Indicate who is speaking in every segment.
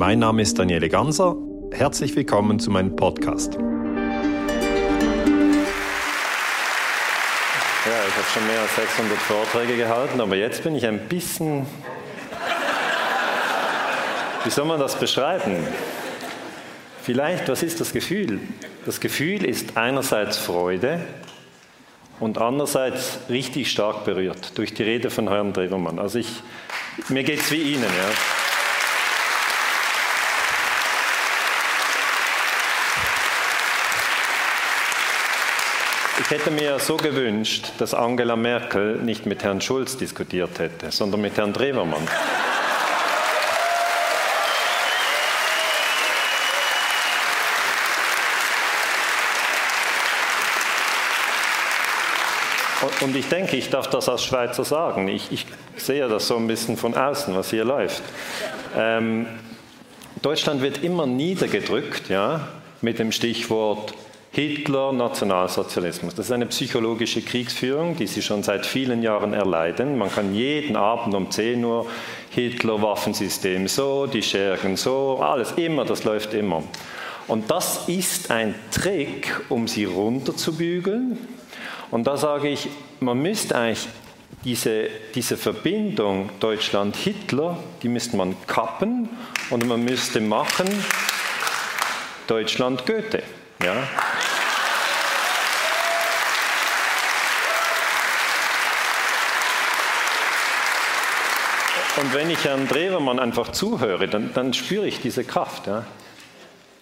Speaker 1: Mein Name ist Daniele Ganser. Herzlich willkommen zu meinem Podcast. Ja,
Speaker 2: ich habe schon mehr als 600 Vorträge gehalten, aber jetzt bin ich ein bisschen. Wie soll man das beschreiben? Vielleicht, was ist das Gefühl? Das Gefühl ist einerseits Freude und andererseits richtig stark berührt durch die Rede von Herrn Drewermann. Also ich, mir geht es wie Ihnen. Ja. Ich hätte mir so gewünscht, dass Angela Merkel nicht mit Herrn Schulz diskutiert hätte, sondern mit Herrn Drewermann. Und ich denke, ich darf das als Schweizer sagen. Ich, ich sehe das so ein bisschen von außen, was hier läuft. Ähm, Deutschland wird immer niedergedrückt ja, mit dem Stichwort Hitler, Nationalsozialismus. Das ist eine psychologische Kriegsführung, die Sie schon seit vielen Jahren erleiden. Man kann jeden Abend um 10 Uhr Hitler, Waffensystem so, die Schergen so, alles immer, das läuft immer. Und das ist ein Trick, um sie runterzubügeln, und da sage ich, man müsste eigentlich diese, diese Verbindung Deutschland-Hitler, die müsste man kappen und man müsste machen Deutschland-Goethe. Ja? Und wenn ich Herrn Drewermann einfach zuhöre, dann, dann spüre ich diese Kraft. Ja?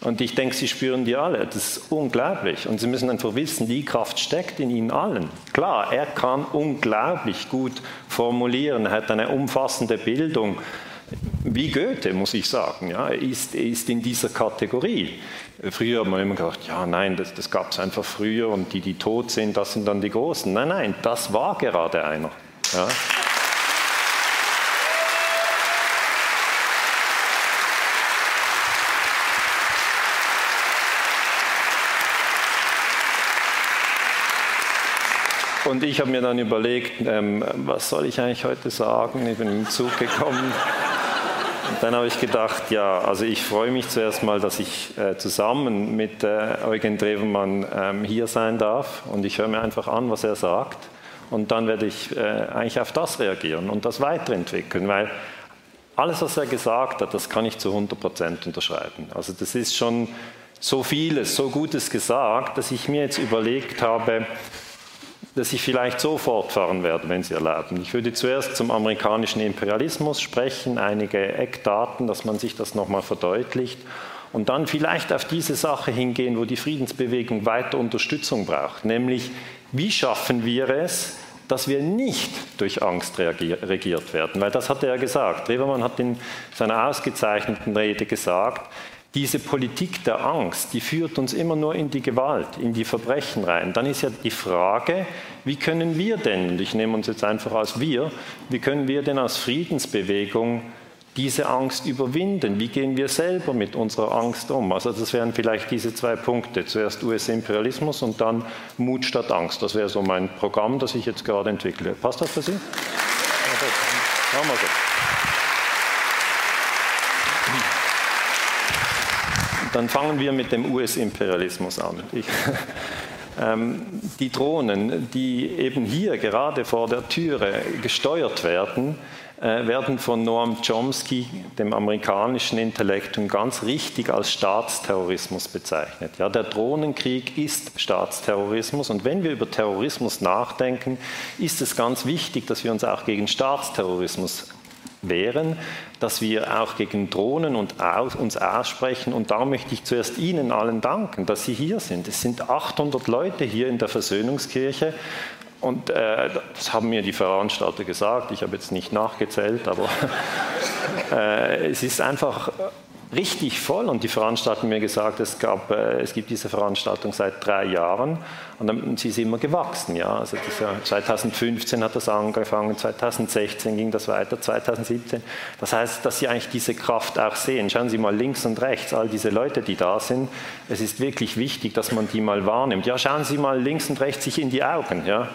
Speaker 2: Und ich denke, Sie spüren die alle. Das ist unglaublich. Und Sie müssen einfach wissen, die Kraft steckt in Ihnen allen. Klar, er kann unglaublich gut formulieren, er hat eine umfassende Bildung. Wie Goethe, muss ich sagen, ja, er ist, ist in dieser Kategorie. Früher hat man immer gedacht, ja, nein, das, das gab es einfach früher und die, die tot sind, das sind dann die Großen. Nein, nein, das war gerade einer. Ja. Und ich habe mir dann überlegt, ähm, was soll ich eigentlich heute sagen? Ich bin im Zug gekommen. Und dann habe ich gedacht, ja, also ich freue mich zuerst mal, dass ich äh, zusammen mit äh, Eugen Drewermann ähm, hier sein darf. Und ich höre mir einfach an, was er sagt. Und dann werde ich äh, eigentlich auf das reagieren und das weiterentwickeln, weil alles, was er gesagt hat, das kann ich zu 100 Prozent unterschreiben. Also das ist schon so vieles, so Gutes gesagt, dass ich mir jetzt überlegt habe, dass ich vielleicht so fortfahren werde, wenn Sie erlauben. Ich würde zuerst zum amerikanischen Imperialismus sprechen, einige Eckdaten, dass man sich das nochmal verdeutlicht und dann vielleicht auf diese Sache hingehen, wo die Friedensbewegung weiter Unterstützung braucht, nämlich wie schaffen wir es, dass wir nicht durch Angst regiert werden, weil das hat er ja gesagt. Rebermann hat in seiner ausgezeichneten Rede gesagt, diese Politik der Angst, die führt uns immer nur in die Gewalt, in die Verbrechen rein. Dann ist ja die Frage, wie können wir denn, und ich nehme uns jetzt einfach als wir, wie können wir denn als Friedensbewegung diese Angst überwinden? Wie gehen wir selber mit unserer Angst um? Also das wären vielleicht diese zwei Punkte. Zuerst US-Imperialismus und dann Mut statt Angst. Das wäre so mein Programm, das ich jetzt gerade entwickle. Passt das für Sie? Ja, Machen wir so. Dann fangen wir mit dem US-Imperialismus an. Ich, ähm, die Drohnen, die eben hier gerade vor der Türe gesteuert werden, äh, werden von Noam Chomsky, dem amerikanischen Intellektum, ganz richtig als Staatsterrorismus bezeichnet. Ja, der Drohnenkrieg ist Staatsterrorismus und wenn wir über Terrorismus nachdenken, ist es ganz wichtig, dass wir uns auch gegen Staatsterrorismus wären, dass wir auch gegen Drohnen und aus, uns aussprechen. Und da möchte ich zuerst Ihnen allen danken, dass Sie hier sind. Es sind 800 Leute hier in der Versöhnungskirche. Und äh, das haben mir die Veranstalter gesagt. Ich habe jetzt nicht nachgezählt, aber äh, es ist einfach richtig voll und die Veranstalter haben mir gesagt, es, gab, äh, es gibt diese Veranstaltung seit drei Jahren und sie ist immer gewachsen. Ja. Also dieser, 2015 hat das angefangen, 2016 ging das weiter, 2017. Das heißt, dass Sie eigentlich diese Kraft auch sehen. Schauen Sie mal links und rechts, all diese Leute, die da sind. Es ist wirklich wichtig, dass man die mal wahrnimmt. Ja, schauen Sie mal links und rechts sich in die Augen. Ja.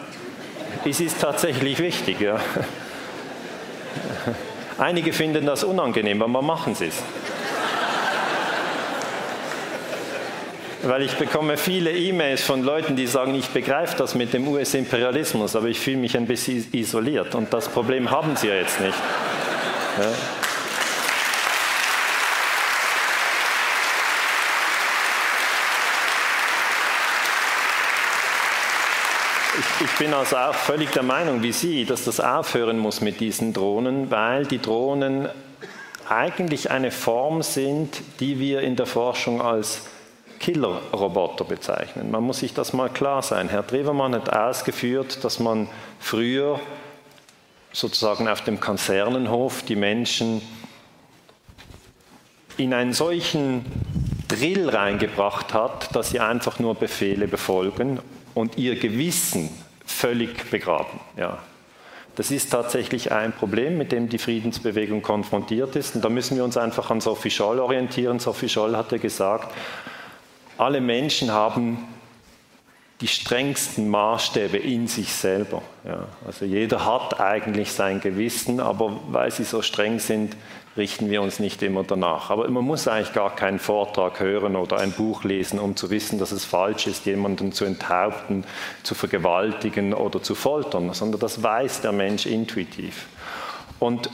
Speaker 2: Es ist tatsächlich wichtig. Ja. Einige finden das unangenehm, aber machen Sie es. Weil ich bekomme viele E-Mails von Leuten, die sagen, ich begreife das mit dem US-Imperialismus, aber ich fühle mich ein bisschen isoliert. Und das Problem haben sie ja jetzt nicht. Ja. Ich, ich bin also auch völlig der Meinung wie Sie, dass das aufhören muss mit diesen Drohnen, weil die Drohnen eigentlich eine Form sind, die wir in der Forschung als Killerroboter bezeichnen. Man muss sich das mal klar sein. Herr Drewermann hat ausgeführt, dass man früher sozusagen auf dem Kasernenhof die Menschen in einen solchen Drill reingebracht hat, dass sie einfach nur Befehle befolgen und ihr Gewissen völlig begraben. Ja. Das ist tatsächlich ein Problem, mit dem die Friedensbewegung konfrontiert ist. Und da müssen wir uns einfach an Sophie Scholl orientieren. Sophie Scholl hatte gesagt, alle Menschen haben die strengsten Maßstäbe in sich selber. Ja. Also jeder hat eigentlich sein Gewissen, aber weil sie so streng sind, richten wir uns nicht immer danach. Aber man muss eigentlich gar keinen Vortrag hören oder ein Buch lesen, um zu wissen, dass es falsch ist, jemanden zu enthaupten, zu vergewaltigen oder zu foltern, sondern das weiß der Mensch intuitiv. Und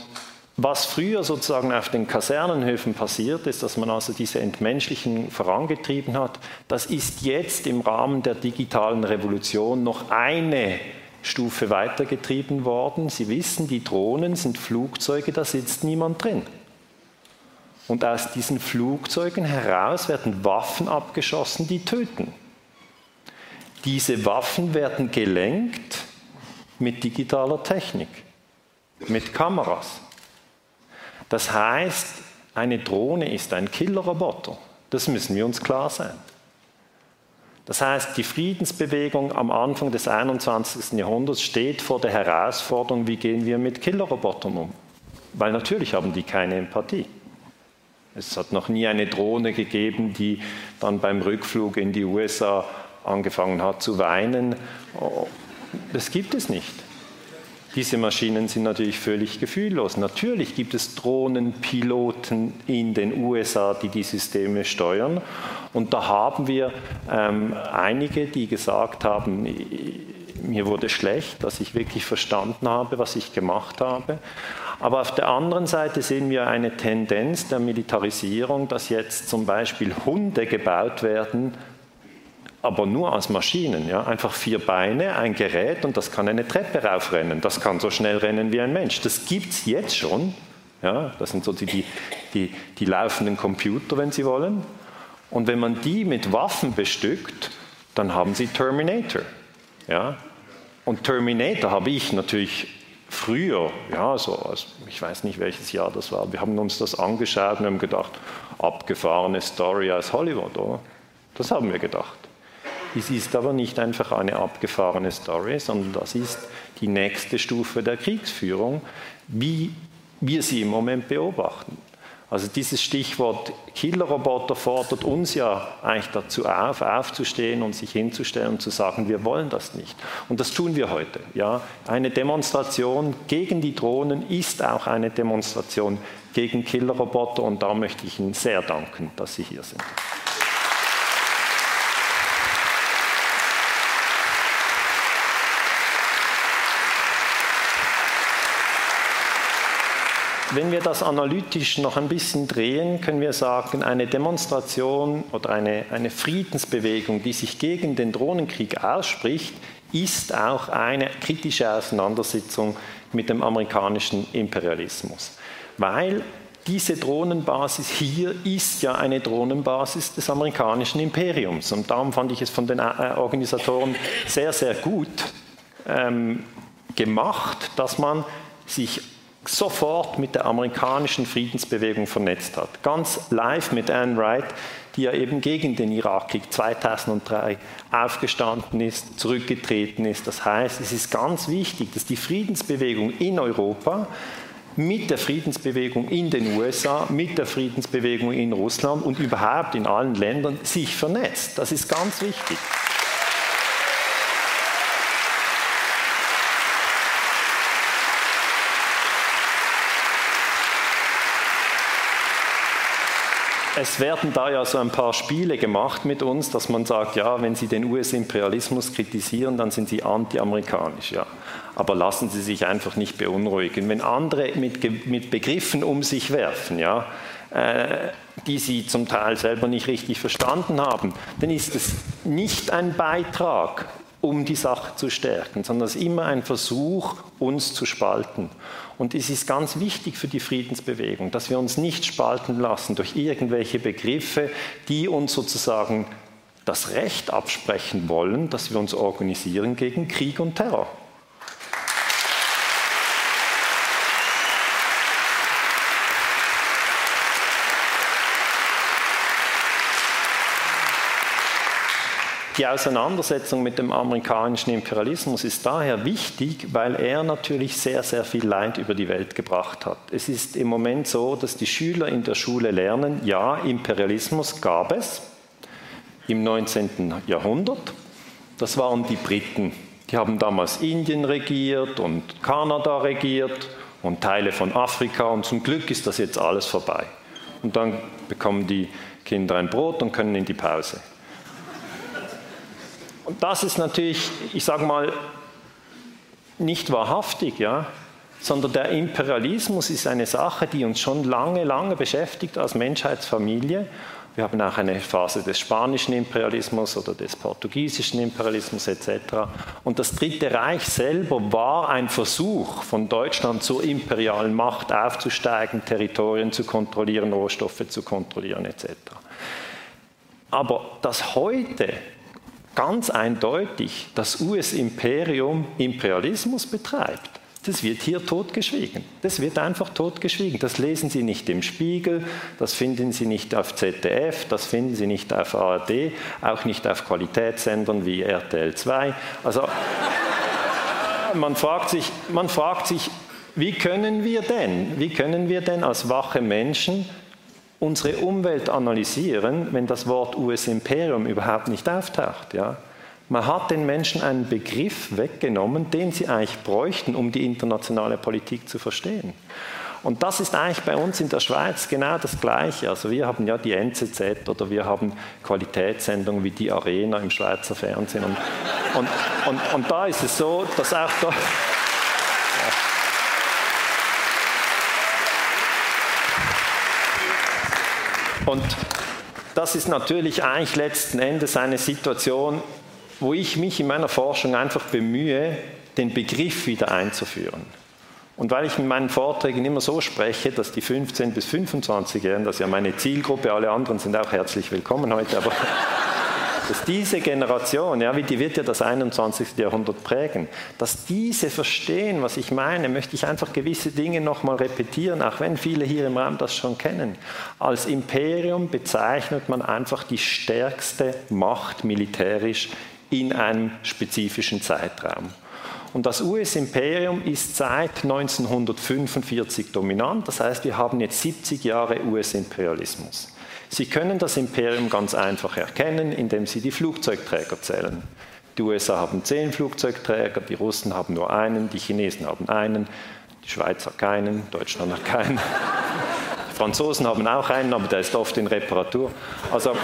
Speaker 2: was früher sozusagen auf den Kasernenhöfen passiert ist, dass man also diese Entmenschlichen vorangetrieben hat, das ist jetzt im Rahmen der digitalen Revolution noch eine Stufe weitergetrieben worden. Sie wissen, die Drohnen sind Flugzeuge, da sitzt niemand drin. Und aus diesen Flugzeugen heraus werden Waffen abgeschossen, die töten. Diese Waffen werden gelenkt mit digitaler Technik, mit Kameras. Das heißt, eine Drohne ist ein Killerroboter. Das müssen wir uns klar sein. Das heißt, die Friedensbewegung am Anfang des 21. Jahrhunderts steht vor der Herausforderung, wie gehen wir mit Killerrobotern um? Weil natürlich haben die keine Empathie. Es hat noch nie eine Drohne gegeben, die dann beim Rückflug in die USA angefangen hat zu weinen. Das gibt es nicht. Diese Maschinen sind natürlich völlig gefühllos. Natürlich gibt es Drohnenpiloten in den USA, die die Systeme steuern. Und da haben wir ähm, einige, die gesagt haben, mir wurde schlecht, dass ich wirklich verstanden habe, was ich gemacht habe. Aber auf der anderen Seite sehen wir eine Tendenz der Militarisierung, dass jetzt zum Beispiel Hunde gebaut werden, aber nur als Maschinen. Ja? Einfach vier Beine, ein Gerät und das kann eine Treppe raufrennen. Das kann so schnell rennen wie ein Mensch. Das gibt es jetzt schon. Ja? Das sind so die, die, die laufenden Computer, wenn Sie wollen. Und wenn man die mit Waffen bestückt, dann haben Sie Terminator. Ja? Und Terminator habe ich natürlich früher, ja, so, also ich weiß nicht welches Jahr das war, wir haben uns das angeschaut und haben gedacht, abgefahrene Story aus Hollywood, oder? Das haben wir gedacht. Es ist aber nicht einfach eine abgefahrene Story, sondern das ist die nächste Stufe der Kriegsführung, wie wir sie im Moment beobachten. Also dieses Stichwort Killerroboter fordert uns ja eigentlich dazu auf, aufzustehen und sich hinzustellen und zu sagen, wir wollen das nicht. Und das tun wir heute. Ja, eine Demonstration gegen die Drohnen ist auch eine Demonstration gegen Killerroboter und da möchte ich Ihnen sehr danken, dass Sie hier sind. Wenn wir das analytisch noch ein bisschen drehen, können wir sagen, eine Demonstration oder eine, eine Friedensbewegung, die sich gegen den Drohnenkrieg ausspricht, ist auch eine kritische Auseinandersetzung mit dem amerikanischen Imperialismus. Weil diese Drohnenbasis hier ist ja eine Drohnenbasis des amerikanischen Imperiums. Und darum fand ich es von den äh, Organisatoren sehr, sehr gut ähm, gemacht, dass man sich sofort mit der amerikanischen Friedensbewegung vernetzt hat. Ganz live mit Anne Wright, die ja eben gegen den Irakkrieg 2003 aufgestanden ist, zurückgetreten ist. Das heißt, es ist ganz wichtig, dass die Friedensbewegung in Europa mit der Friedensbewegung in den USA, mit der Friedensbewegung in Russland und überhaupt in allen Ländern sich vernetzt. Das ist ganz wichtig. Es werden da ja so ein paar Spiele gemacht mit uns, dass man sagt, ja, wenn Sie den US-Imperialismus kritisieren, dann sind Sie anti-amerikanisch. Ja. Aber lassen Sie sich einfach nicht beunruhigen. Wenn andere mit, mit Begriffen um sich werfen, ja, äh, die Sie zum Teil selber nicht richtig verstanden haben, dann ist es nicht ein Beitrag um die Sache zu stärken, sondern es ist immer ein Versuch, uns zu spalten. Und es ist ganz wichtig für die Friedensbewegung, dass wir uns nicht spalten lassen durch irgendwelche Begriffe, die uns sozusagen das Recht absprechen wollen, dass wir uns organisieren gegen Krieg und Terror. Die Auseinandersetzung mit dem amerikanischen Imperialismus ist daher wichtig, weil er natürlich sehr, sehr viel Leid über die Welt gebracht hat. Es ist im Moment so, dass die Schüler in der Schule lernen, ja, Imperialismus gab es im 19. Jahrhundert. Das waren die Briten. Die haben damals Indien regiert und Kanada regiert und Teile von Afrika und zum Glück ist das jetzt alles vorbei. Und dann bekommen die Kinder ein Brot und können in die Pause. Das ist natürlich, ich sage mal, nicht wahrhaftig, ja, sondern der Imperialismus ist eine Sache, die uns schon lange, lange beschäftigt als Menschheitsfamilie. Wir haben auch eine Phase des spanischen Imperialismus oder des portugiesischen Imperialismus etc. Und das Dritte Reich selber war ein Versuch, von Deutschland zur imperialen Macht aufzusteigen, Territorien zu kontrollieren, Rohstoffe zu kontrollieren etc. Aber dass heute ganz eindeutig das US-Imperium Imperialismus betreibt. Das wird hier totgeschwiegen. Das wird einfach totgeschwiegen. Das lesen Sie nicht im Spiegel, das finden Sie nicht auf ZDF, das finden Sie nicht auf ARD, auch nicht auf Qualitätssendern wie RTL 2. Also man fragt sich, man fragt sich wie können wir denn, wie können wir denn als wache Menschen unsere Umwelt analysieren, wenn das Wort US-Imperium überhaupt nicht auftaucht. Ja? Man hat den Menschen einen Begriff weggenommen, den sie eigentlich bräuchten, um die internationale Politik zu verstehen. Und das ist eigentlich bei uns in der Schweiz genau das Gleiche. Also wir haben ja die NZZ oder wir haben Qualitätssendungen wie die Arena im Schweizer Fernsehen. Und, und, und, und da ist es so, dass auch da... Und das ist natürlich eigentlich letzten Endes eine Situation, wo ich mich in meiner Forschung einfach bemühe, den Begriff wieder einzuführen. Und weil ich in meinen Vorträgen immer so spreche, dass die 15- bis 25-Jährigen, das ist ja meine Zielgruppe, alle anderen sind auch herzlich willkommen heute, aber dass diese Generation, ja, die wird ja das 21. Jahrhundert prägen, dass diese verstehen, was ich meine, möchte ich einfach gewisse Dinge nochmal repetieren, auch wenn viele hier im Raum das schon kennen. Als Imperium bezeichnet man einfach die stärkste Macht militärisch in einem spezifischen Zeitraum. Und das US-Imperium ist seit 1945 dominant, das heißt, wir haben jetzt 70 Jahre US-Imperialismus. Sie können das Imperium ganz einfach erkennen, indem Sie die Flugzeugträger zählen. Die USA haben zehn Flugzeugträger, die Russen haben nur einen, die Chinesen haben einen, die Schweiz hat keinen, Deutschland hat keinen. Die Franzosen haben auch einen, aber der ist oft in Reparatur. Also,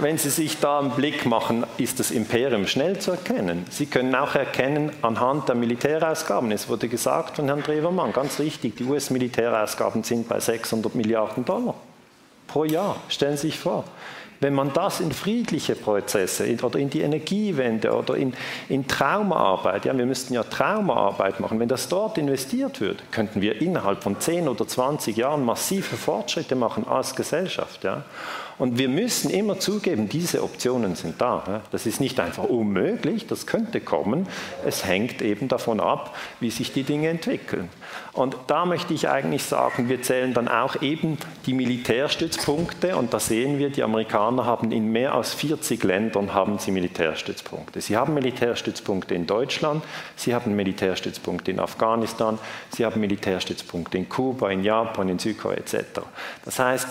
Speaker 2: wenn Sie sich da einen Blick machen, ist das Imperium schnell zu erkennen. Sie können auch erkennen anhand der Militärausgaben. Es wurde gesagt von Herrn Drewermann, ganz richtig, die US-Militärausgaben sind bei 600 Milliarden Dollar pro Jahr. Stellen Sie sich vor. Wenn man das in friedliche Prozesse oder in die Energiewende oder in, in Traumaarbeit, ja, wir müssten ja Traumaarbeit machen, wenn das dort investiert wird, könnten wir innerhalb von 10 oder 20 Jahren massive Fortschritte machen als Gesellschaft. Ja. Und wir müssen immer zugeben, diese Optionen sind da. Das ist nicht einfach unmöglich, das könnte kommen. Es hängt eben davon ab, wie sich die Dinge entwickeln. Und da möchte ich eigentlich sagen, wir zählen dann auch eben die Militärstützpunkte und da sehen wir, die Amerikaner haben in mehr als 40 Ländern haben sie Militärstützpunkte. Sie haben Militärstützpunkte in Deutschland, sie haben Militärstützpunkte in Afghanistan, sie haben Militärstützpunkte in Kuba, in Japan, in Südkorea etc. Das heißt,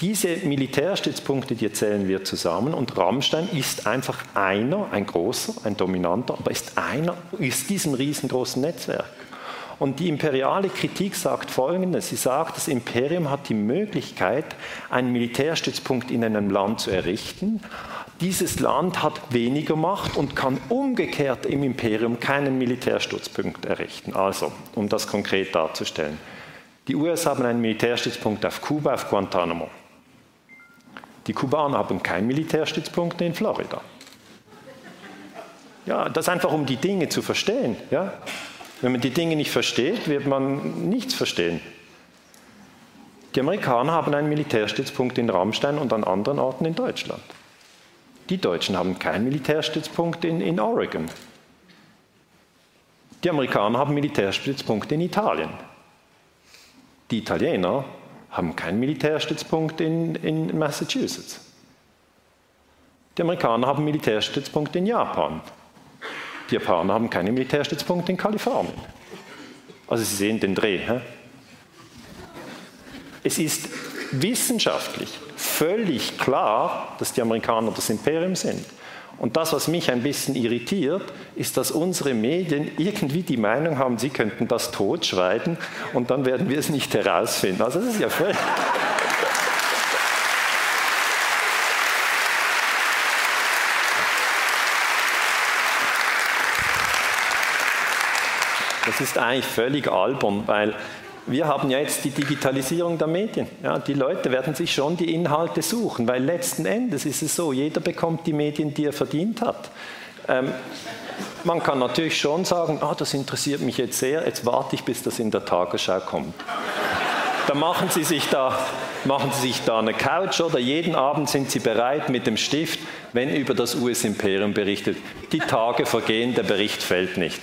Speaker 2: diese Militärstützpunkte, die zählen wir zusammen und Rammstein ist einfach einer, ein großer, ein dominanter, aber ist einer, ist diesem riesengroßen Netzwerk. Und die imperiale Kritik sagt Folgendes. Sie sagt, das Imperium hat die Möglichkeit, einen Militärstützpunkt in einem Land zu errichten. Dieses Land hat weniger Macht und kann umgekehrt im Imperium keinen Militärstützpunkt errichten. Also, um das konkret darzustellen. Die USA haben einen Militärstützpunkt auf Kuba, auf Guantanamo. Die Kubaner haben keinen Militärstützpunkt in Florida. Ja, das einfach um die Dinge zu verstehen. Ja? Wenn man die Dinge nicht versteht, wird man nichts verstehen. Die Amerikaner haben einen Militärstützpunkt in Rammstein und an anderen Orten in Deutschland. Die Deutschen haben keinen Militärstützpunkt in, in Oregon. Die Amerikaner haben Militärstützpunkte in Italien. Die Italiener haben keinen Militärstützpunkt in, in Massachusetts. Die Amerikaner haben Militärstützpunkte in Japan. Die Japaner haben keine Militärstützpunkte in Kalifornien. Also Sie sehen den Dreh. Hä? Es ist wissenschaftlich völlig klar, dass die Amerikaner das Imperium sind. Und das, was mich ein bisschen irritiert, ist, dass unsere Medien irgendwie die Meinung haben, sie könnten das totschweigen und dann werden wir es nicht herausfinden. Also das ist ja völlig... Das ist eigentlich völlig albern, weil wir haben ja jetzt die Digitalisierung der Medien. Ja, die Leute werden sich schon die Inhalte suchen, weil letzten Endes ist es so, jeder bekommt die Medien, die er verdient hat. Ähm, man kann natürlich schon sagen, ah, das interessiert mich jetzt sehr, jetzt warte ich, bis das in der Tagesschau kommt. Da machen Sie sich da, machen Sie sich da eine Couch oder jeden Abend sind Sie bereit mit dem Stift, wenn über das US-Imperium berichtet. Die Tage vergehen, der Bericht fällt nicht.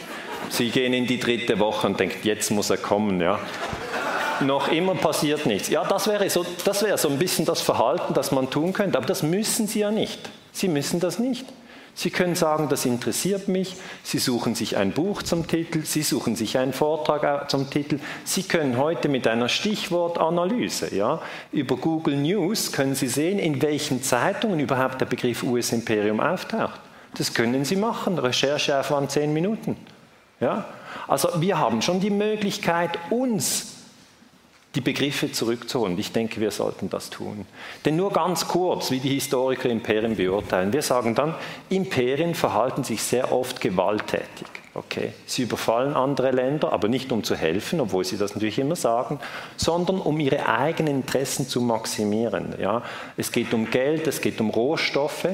Speaker 2: Sie gehen in die dritte Woche und denken, jetzt muss er kommen. Ja. Noch immer passiert nichts. Ja, das wäre, so, das wäre so ein bisschen das Verhalten, das man tun könnte. Aber das müssen Sie ja nicht. Sie müssen das nicht. Sie können sagen, das interessiert mich. Sie suchen sich ein Buch zum Titel, Sie suchen sich einen Vortrag zum Titel. Sie können heute mit einer Stichwortanalyse ja, über Google News können Sie sehen, in welchen Zeitungen überhaupt der Begriff US-Imperium auftaucht. Das können Sie machen. Rechercheaufwand zehn Minuten. Ja? Also wir haben schon die Möglichkeit, uns die Begriffe zurückzuholen. Ich denke, wir sollten das tun. Denn nur ganz kurz, wie die Historiker Imperien beurteilen. Wir sagen dann, Imperien verhalten sich sehr oft gewalttätig. Okay. Sie überfallen andere Länder, aber nicht um zu helfen, obwohl sie das natürlich immer sagen, sondern um ihre eigenen Interessen zu maximieren. Ja. Es geht um Geld, es geht um Rohstoffe.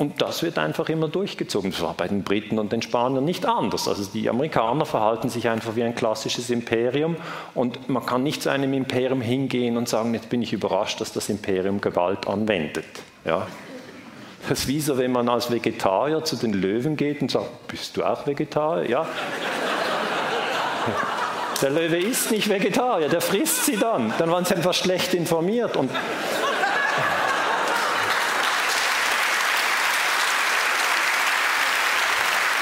Speaker 2: Und das wird einfach immer durchgezogen. Das war bei den Briten und den Spaniern nicht anders. Also die Amerikaner verhalten sich einfach wie ein klassisches Imperium und man kann nicht zu einem Imperium hingehen und sagen, jetzt bin ich überrascht, dass das Imperium Gewalt anwendet. Ja. Das ist wie so, wenn man als Vegetarier zu den Löwen geht und sagt, bist du auch Vegetarier? Ja. Der Löwe ist nicht Vegetarier, der frisst sie dann. Dann waren sie einfach schlecht informiert. Und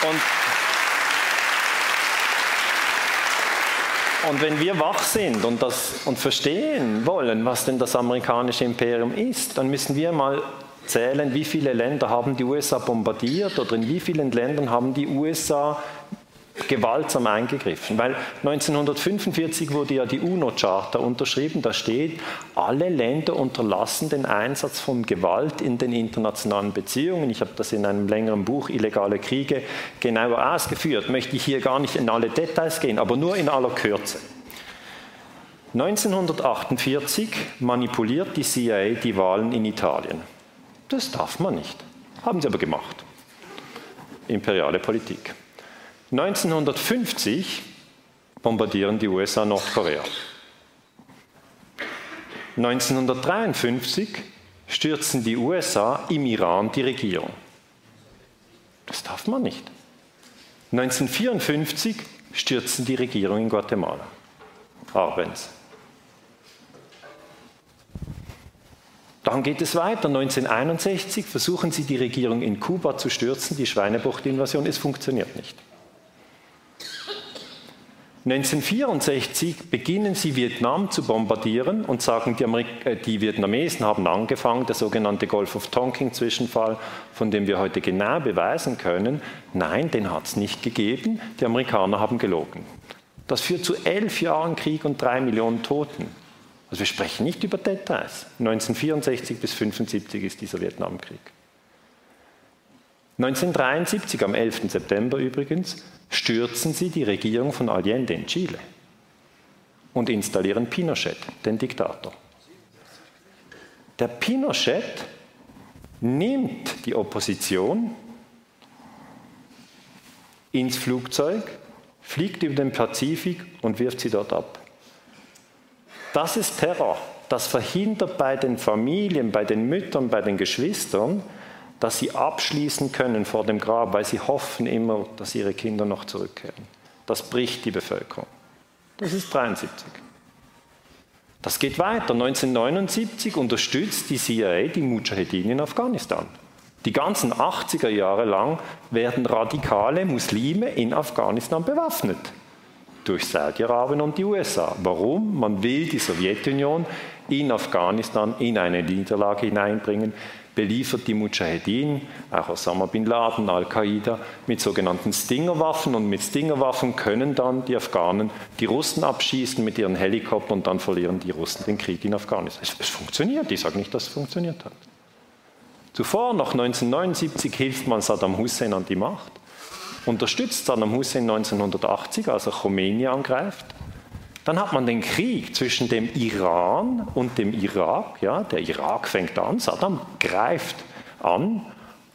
Speaker 2: Und, und wenn wir wach sind und, das, und verstehen wollen, was denn das amerikanische Imperium ist, dann müssen wir mal zählen, wie viele Länder haben die USA bombardiert oder in wie vielen Ländern haben die USA gewaltsam eingegriffen. Weil 1945 wurde ja die UNO-Charta unterschrieben, da steht, alle Länder unterlassen den Einsatz von Gewalt in den internationalen Beziehungen. Ich habe das in einem längeren Buch Illegale Kriege genauer ausgeführt, möchte ich hier gar nicht in alle Details gehen, aber nur in aller Kürze. 1948 manipuliert die CIA die Wahlen in Italien. Das darf man nicht. Haben sie aber gemacht. Imperiale Politik. 1950 bombardieren die USA Nordkorea. 1953 stürzen die USA im Iran die Regierung. Das darf man nicht. 1954 stürzen die Regierung in Guatemala. Arbenz. Dann geht es weiter. 1961 versuchen sie die Regierung in Kuba zu stürzen, die Schweinebucht-Invasion. Es funktioniert nicht. 1964 beginnen sie Vietnam zu bombardieren und sagen, die, Amerik äh, die Vietnamesen haben angefangen, der sogenannte Gulf of Tonkin-Zwischenfall, von dem wir heute genau beweisen können, nein, den hat es nicht gegeben, die Amerikaner haben gelogen. Das führt zu elf Jahren Krieg und drei Millionen Toten. Also wir sprechen nicht über Details. 1964 bis 1975 ist dieser Vietnamkrieg. 1973, am 11. September übrigens, stürzen sie die Regierung von Allende in Chile und installieren Pinochet, den Diktator. Der Pinochet nimmt die Opposition ins Flugzeug, fliegt über den Pazifik und wirft sie dort ab. Das ist Terror. Das verhindert bei den Familien, bei den Müttern, bei den Geschwistern, dass sie abschließen können vor dem Grab, weil sie hoffen immer, dass ihre Kinder noch zurückkehren. Das bricht die Bevölkerung. Das ist 73. Das geht weiter. 1979 unterstützt die CIA die Mujahedin in Afghanistan. Die ganzen 80er Jahre lang werden radikale Muslime in Afghanistan bewaffnet. Durch Saudi-Arabien und die USA. Warum? Man will die Sowjetunion in Afghanistan in eine Niederlage hineinbringen, beliefert die Mujahedin, auch Osama bin Laden, Al-Qaida, mit sogenannten Stingerwaffen. Und mit Stingerwaffen können dann die Afghanen die Russen abschießen mit ihren Helikoptern und dann verlieren die Russen den Krieg in Afghanistan. Es, es funktioniert, ich sage nicht, dass es funktioniert hat. Zuvor, noch 1979, hilft man Saddam Hussein an die Macht, unterstützt Saddam Hussein 1980, als er Khomeini angreift, dann hat man den Krieg zwischen dem Iran und dem Irak. Ja, der Irak fängt an, Saddam greift an,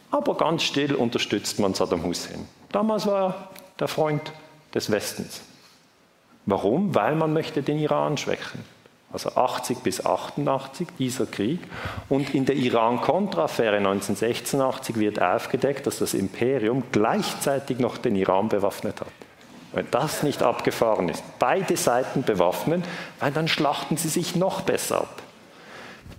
Speaker 2: aber ganz still unterstützt man Saddam Hussein. Damals war er der Freund des Westens. Warum? Weil man möchte den Iran schwächen. Also 80 bis 88 dieser Krieg. Und in der Iran-Contra-Affäre 1986 wird aufgedeckt, dass das Imperium gleichzeitig noch den Iran bewaffnet hat. Wenn das nicht abgefahren ist, beide Seiten bewaffnen, weil dann schlachten sie sich noch besser ab.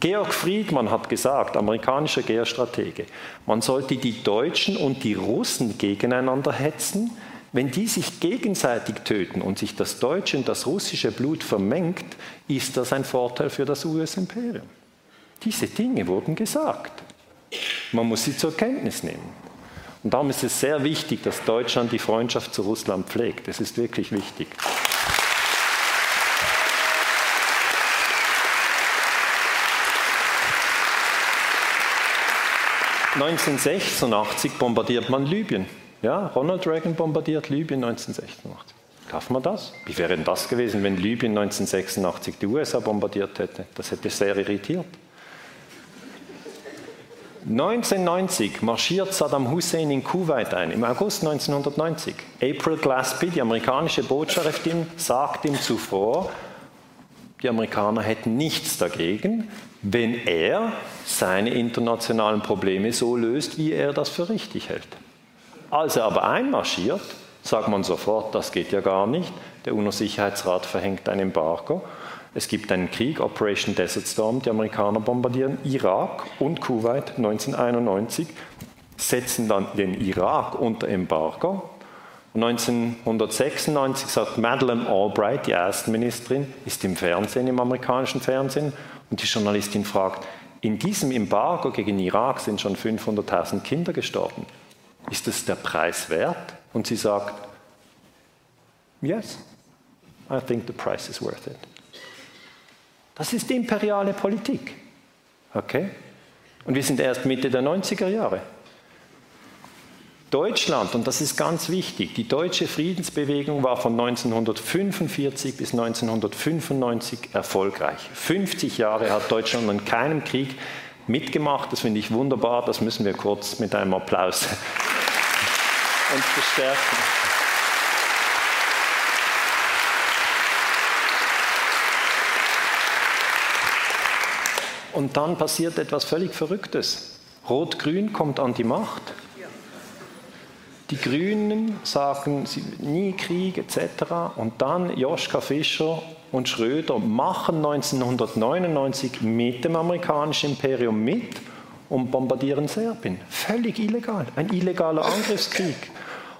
Speaker 2: Georg Friedmann hat gesagt, amerikanischer Geostratege, man sollte die Deutschen und die Russen gegeneinander hetzen. Wenn die sich gegenseitig töten und sich das deutsche und das russische Blut vermengt, ist das ein Vorteil für das US-Imperium. Diese Dinge wurden gesagt. Man muss sie zur Kenntnis nehmen. Und darum ist es sehr wichtig, dass Deutschland die Freundschaft zu Russland pflegt. Das ist wirklich wichtig. ...1986 bombardiert man Libyen. Ja, Ronald Reagan bombardiert Libyen 1986. Darf man das? Wie wäre denn das gewesen, wenn Libyen 1986 die USA bombardiert hätte? Das hätte sehr irritiert. 1990 marschiert Saddam Hussein in Kuwait ein, im August 1990. April Glaspie, die amerikanische Botschafterin, sagt ihm zuvor, die Amerikaner hätten nichts dagegen, wenn er seine internationalen Probleme so löst, wie er das für richtig hält. Als er aber einmarschiert, sagt man sofort, das geht ja gar nicht. Der UNO-Sicherheitsrat verhängt ein Embargo. Es gibt einen Krieg, Operation Desert Storm, die Amerikaner bombardieren Irak und Kuwait 1991, setzen dann den Irak unter Embargo. 1996 sagt Madeleine Albright, die Erstministerin, ist im Fernsehen, im amerikanischen Fernsehen, und die Journalistin fragt, in diesem Embargo gegen Irak sind schon 500.000 Kinder gestorben. Ist es der Preis wert? Und sie sagt, yes, I think the price is worth it. Das ist imperiale Politik. Okay? Und wir sind erst Mitte der 90er Jahre. Deutschland, und das ist ganz wichtig, die deutsche Friedensbewegung war von 1945 bis 1995 erfolgreich. 50 Jahre hat Deutschland an keinem Krieg mitgemacht. Das finde ich wunderbar. Das müssen wir kurz mit einem Applaus uns bestärken. Und dann passiert etwas völlig Verrücktes. Rot-Grün kommt an die Macht. Die Grünen sagen nie Krieg etc. Und dann Joschka Fischer und Schröder machen 1999 mit dem amerikanischen Imperium mit und bombardieren Serbien. Völlig illegal. Ein illegaler Angriffskrieg.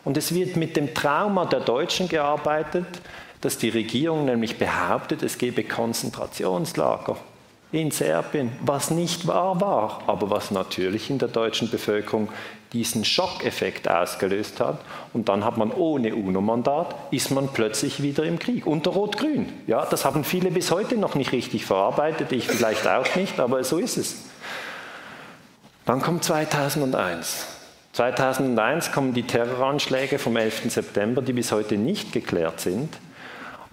Speaker 2: Und es wird mit dem Trauma der Deutschen gearbeitet, dass die Regierung nämlich behauptet, es gebe Konzentrationslager in Serbien, was nicht wahr war, aber was natürlich in der deutschen Bevölkerung diesen Schockeffekt ausgelöst hat. Und dann hat man ohne UNO-Mandat, ist man plötzlich wieder im Krieg, unter Rot-Grün. Ja, das haben viele bis heute noch nicht richtig verarbeitet, ich vielleicht auch nicht, aber so ist es. Dann kommt 2001. 2001 kommen die Terroranschläge vom 11. September, die bis heute nicht geklärt sind.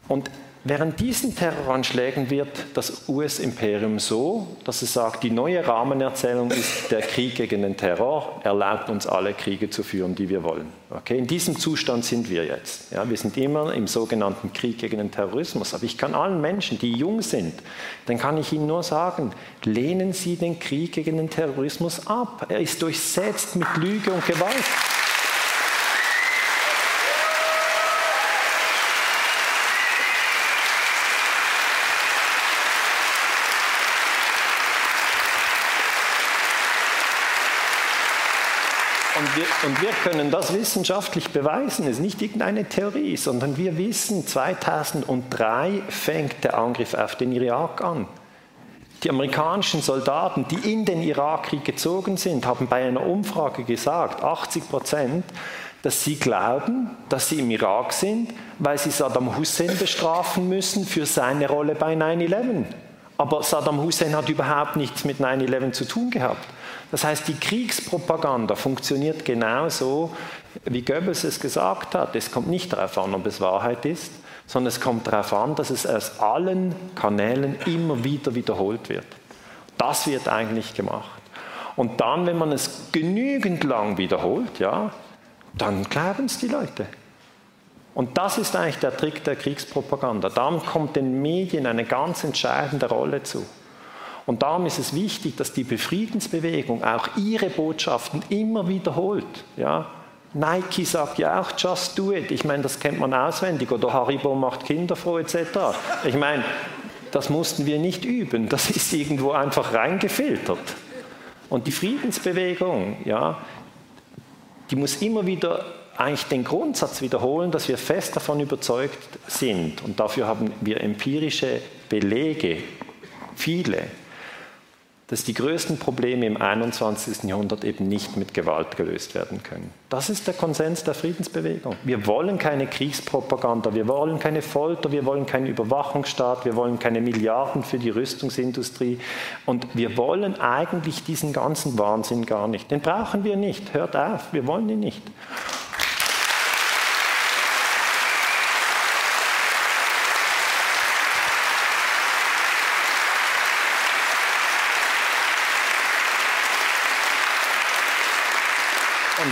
Speaker 2: Und Während diesen Terroranschlägen wird das US-Imperium so, dass es sagt, die neue Rahmenerzählung ist, der Krieg gegen den Terror erlaubt uns alle Kriege zu führen, die wir wollen. Okay? In diesem Zustand sind wir jetzt. Ja, wir sind immer im sogenannten Krieg gegen den Terrorismus. Aber ich kann allen Menschen, die jung sind, dann kann ich ihnen nur sagen, lehnen Sie den Krieg gegen den Terrorismus ab. Er ist durchsetzt mit Lüge und Gewalt. Wir, und wir, können das wissenschaftlich beweisen. Es ist nicht irgendeine Theorie, sondern wir wissen, 2003 fängt der Angriff auf den Irak an. Die amerikanischen Soldaten, die in den Irakkrieg gezogen sind, haben bei einer Umfrage gesagt, 80 Prozent, dass sie glauben, dass sie im Irak sind, weil sie Saddam Hussein bestrafen müssen für seine Rolle bei 9-11. Aber Saddam Hussein hat überhaupt nichts mit 9-11 zu tun gehabt. Das heißt, die Kriegspropaganda funktioniert genauso, wie Goebbels es gesagt hat. Es kommt nicht darauf an, ob es Wahrheit ist, sondern es kommt darauf an, dass es aus allen Kanälen immer wieder wiederholt wird. Das wird eigentlich gemacht. Und dann, wenn man es genügend lang wiederholt, ja, dann glauben es die Leute. Und das ist eigentlich der Trick der Kriegspropaganda. Dann kommt den Medien eine ganz entscheidende Rolle zu. Und darum ist es wichtig, dass die Befriedensbewegung auch ihre Botschaften immer wiederholt. Ja? Nike sagt ja auch just do it. Ich meine, das kennt man auswendig. Oder Haribo macht Kinder froh etc. Ich meine, das mussten wir nicht üben. Das ist irgendwo einfach reingefiltert. Und die Friedensbewegung, ja, die muss immer wieder eigentlich den Grundsatz wiederholen, dass wir fest davon überzeugt sind. Und dafür haben wir empirische Belege, viele, dass die größten Probleme im 21. Jahrhundert eben nicht mit Gewalt gelöst werden können. Das ist der Konsens der Friedensbewegung. Wir wollen keine Kriegspropaganda, wir wollen keine Folter, wir wollen keinen Überwachungsstaat, wir wollen keine Milliarden für die Rüstungsindustrie und wir wollen eigentlich diesen ganzen Wahnsinn gar nicht. Den brauchen wir nicht. Hört auf, wir wollen ihn nicht.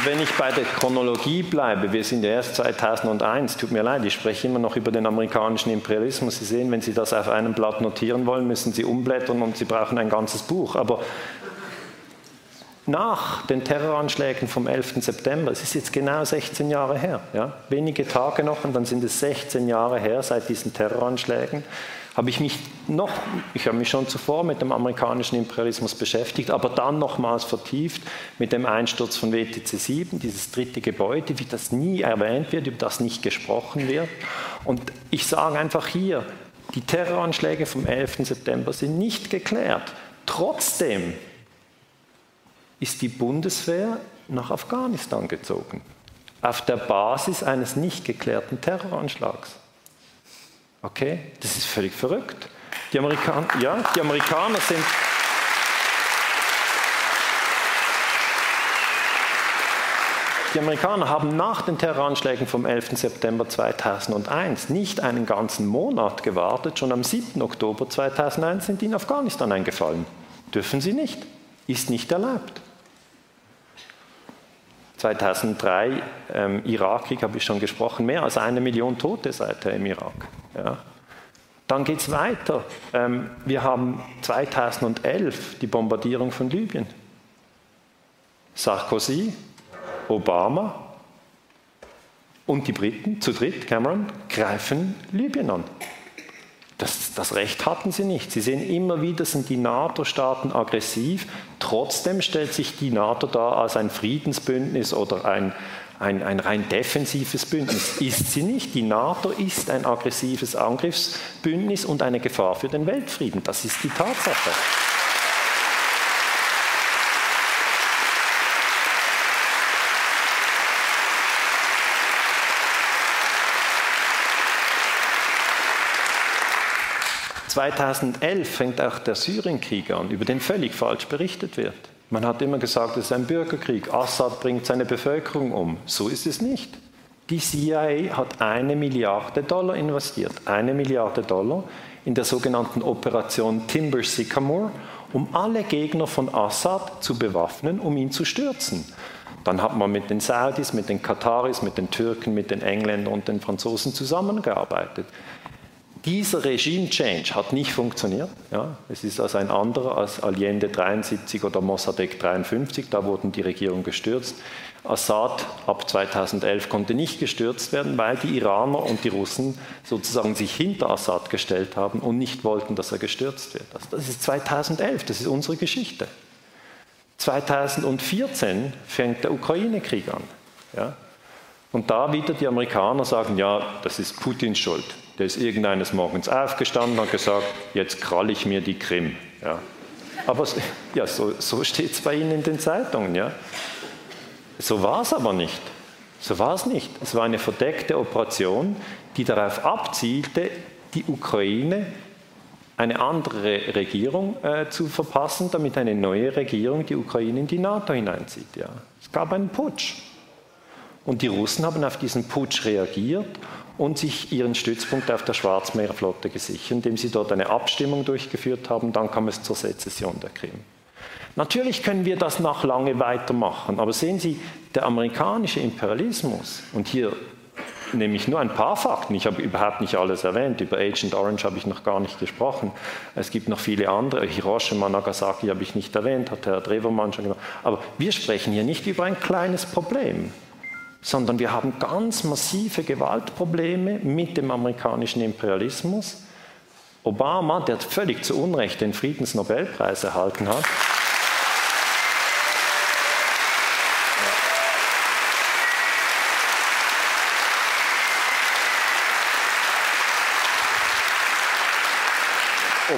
Speaker 2: Wenn ich bei der Chronologie bleibe, wir sind ja erst 2001, tut mir leid, ich spreche immer noch über den amerikanischen Imperialismus. Sie sehen, wenn Sie das auf einem Blatt notieren wollen, müssen Sie umblättern und Sie brauchen ein ganzes Buch. Aber nach den Terroranschlägen vom 11. September, es ist jetzt genau 16 Jahre her, ja, wenige Tage noch und dann sind es 16 Jahre her seit diesen Terroranschlägen, habe ich mich noch, ich habe mich schon zuvor mit dem amerikanischen Imperialismus beschäftigt, aber dann nochmals vertieft mit dem Einsturz von WTC 7, dieses dritte Gebäude, wie das nie erwähnt wird, über das nicht gesprochen wird. Und ich sage einfach hier, die Terroranschläge vom 11. September sind nicht geklärt. Trotzdem ist die Bundeswehr nach Afghanistan gezogen, auf der Basis eines nicht geklärten Terroranschlags. Okay, das ist völlig verrückt. Die Amerikaner, ja, die Amerikaner sind. Die Amerikaner haben nach den Terroranschlägen vom 11. September 2001 nicht einen ganzen Monat gewartet, schon am 7. Oktober 2001 sind die in Afghanistan eingefallen. Dürfen sie nicht, ist nicht erlaubt. 2003, ähm, Irakkrieg, habe ich schon gesprochen, mehr als eine Million Tote seither im Irak. Ja. Dann geht es weiter. Ähm, wir haben 2011 die Bombardierung von Libyen. Sarkozy, Obama und die Briten, zu dritt, Cameron, greifen Libyen an. Das, das, Recht hatten sie nicht. Sie sehen immer wieder, sind die NATO-Staaten aggressiv. Trotzdem stellt sich die NATO da als ein Friedensbündnis oder ein, ein, ein rein defensives Bündnis. Ist sie nicht. Die NATO ist ein aggressives Angriffsbündnis und eine Gefahr für den Weltfrieden. Das ist die Tatsache. 2011 fängt auch der Syrienkrieg an, über den völlig falsch berichtet wird. Man hat immer gesagt, es ist ein Bürgerkrieg, Assad bringt seine Bevölkerung um. So ist es nicht. Die CIA hat eine Milliarde Dollar investiert, eine Milliarde Dollar in der sogenannten Operation Timber Sycamore, um alle Gegner von Assad zu bewaffnen, um ihn zu stürzen. Dann hat man mit den Saudis, mit den Kataris, mit den Türken, mit den Engländern und den Franzosen zusammengearbeitet. Dieser Regime-Change hat nicht funktioniert. Ja. Es ist also ein anderer als Allende 73 oder Mossadegh 53, da wurden die Regierungen gestürzt. Assad ab 2011 konnte nicht gestürzt werden, weil die Iraner und die Russen sozusagen sich hinter Assad gestellt haben und nicht wollten, dass er gestürzt wird. Also das ist 2011, das ist unsere Geschichte. 2014 fängt der Ukraine-Krieg an. Ja. Und da wieder die Amerikaner sagen, ja, das ist Putins Schuld. Der ist irgendeines Morgens aufgestanden und gesagt, jetzt kralle ich mir die Krim. Ja. Aber ja, so, so steht es bei Ihnen in den Zeitungen. Ja. So war es aber nicht. So war es nicht. Es war eine verdeckte Operation, die darauf abzielte, die Ukraine eine andere Regierung äh, zu verpassen, damit eine neue Regierung die Ukraine in die NATO hineinzieht. Ja. Es gab einen Putsch. Und die Russen haben auf diesen Putsch reagiert und sich ihren Stützpunkt auf der Schwarzmeerflotte gesichert, indem sie dort eine Abstimmung durchgeführt haben. Dann kam es zur Sezession der Krim. Natürlich können wir das noch lange weitermachen, aber sehen Sie, der amerikanische Imperialismus, und hier nehme ich nur ein paar Fakten, ich habe überhaupt nicht alles erwähnt, über Agent Orange habe ich noch gar nicht gesprochen, es gibt noch viele andere, Hiroshima, Nagasaki habe ich nicht erwähnt, hat Herr Drevermann schon gemacht, aber wir sprechen hier nicht über ein kleines Problem sondern wir haben ganz massive Gewaltprobleme mit dem amerikanischen Imperialismus. Obama, der völlig zu Unrecht den Friedensnobelpreis erhalten hat,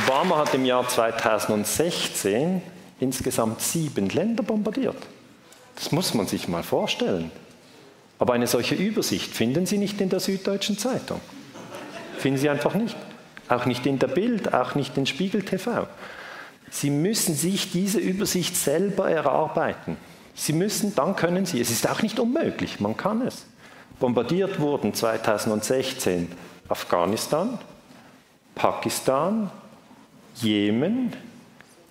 Speaker 2: Obama hat im Jahr 2016 insgesamt sieben Länder bombardiert. Das muss man sich mal vorstellen. Aber eine solche Übersicht finden Sie nicht in der Süddeutschen Zeitung. Finden Sie einfach nicht. Auch nicht in der Bild, auch nicht in Spiegel TV. Sie müssen sich diese Übersicht selber erarbeiten. Sie müssen, dann können Sie. Es ist auch nicht unmöglich, man kann es. Bombardiert wurden 2016 Afghanistan, Pakistan, Jemen,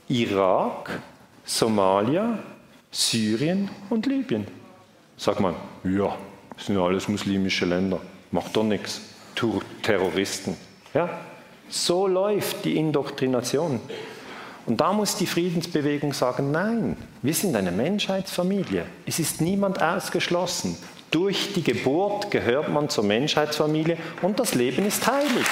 Speaker 2: Irak, Somalia, Syrien und Libyen. Sagt man, ja, sind ja alles muslimische Länder, macht doch nichts, Terroristen. Ja, so läuft die Indoktrination. Und da muss die Friedensbewegung sagen, nein, wir sind eine Menschheitsfamilie. Es ist niemand ausgeschlossen. Durch die Geburt gehört man zur Menschheitsfamilie und das Leben ist heilig.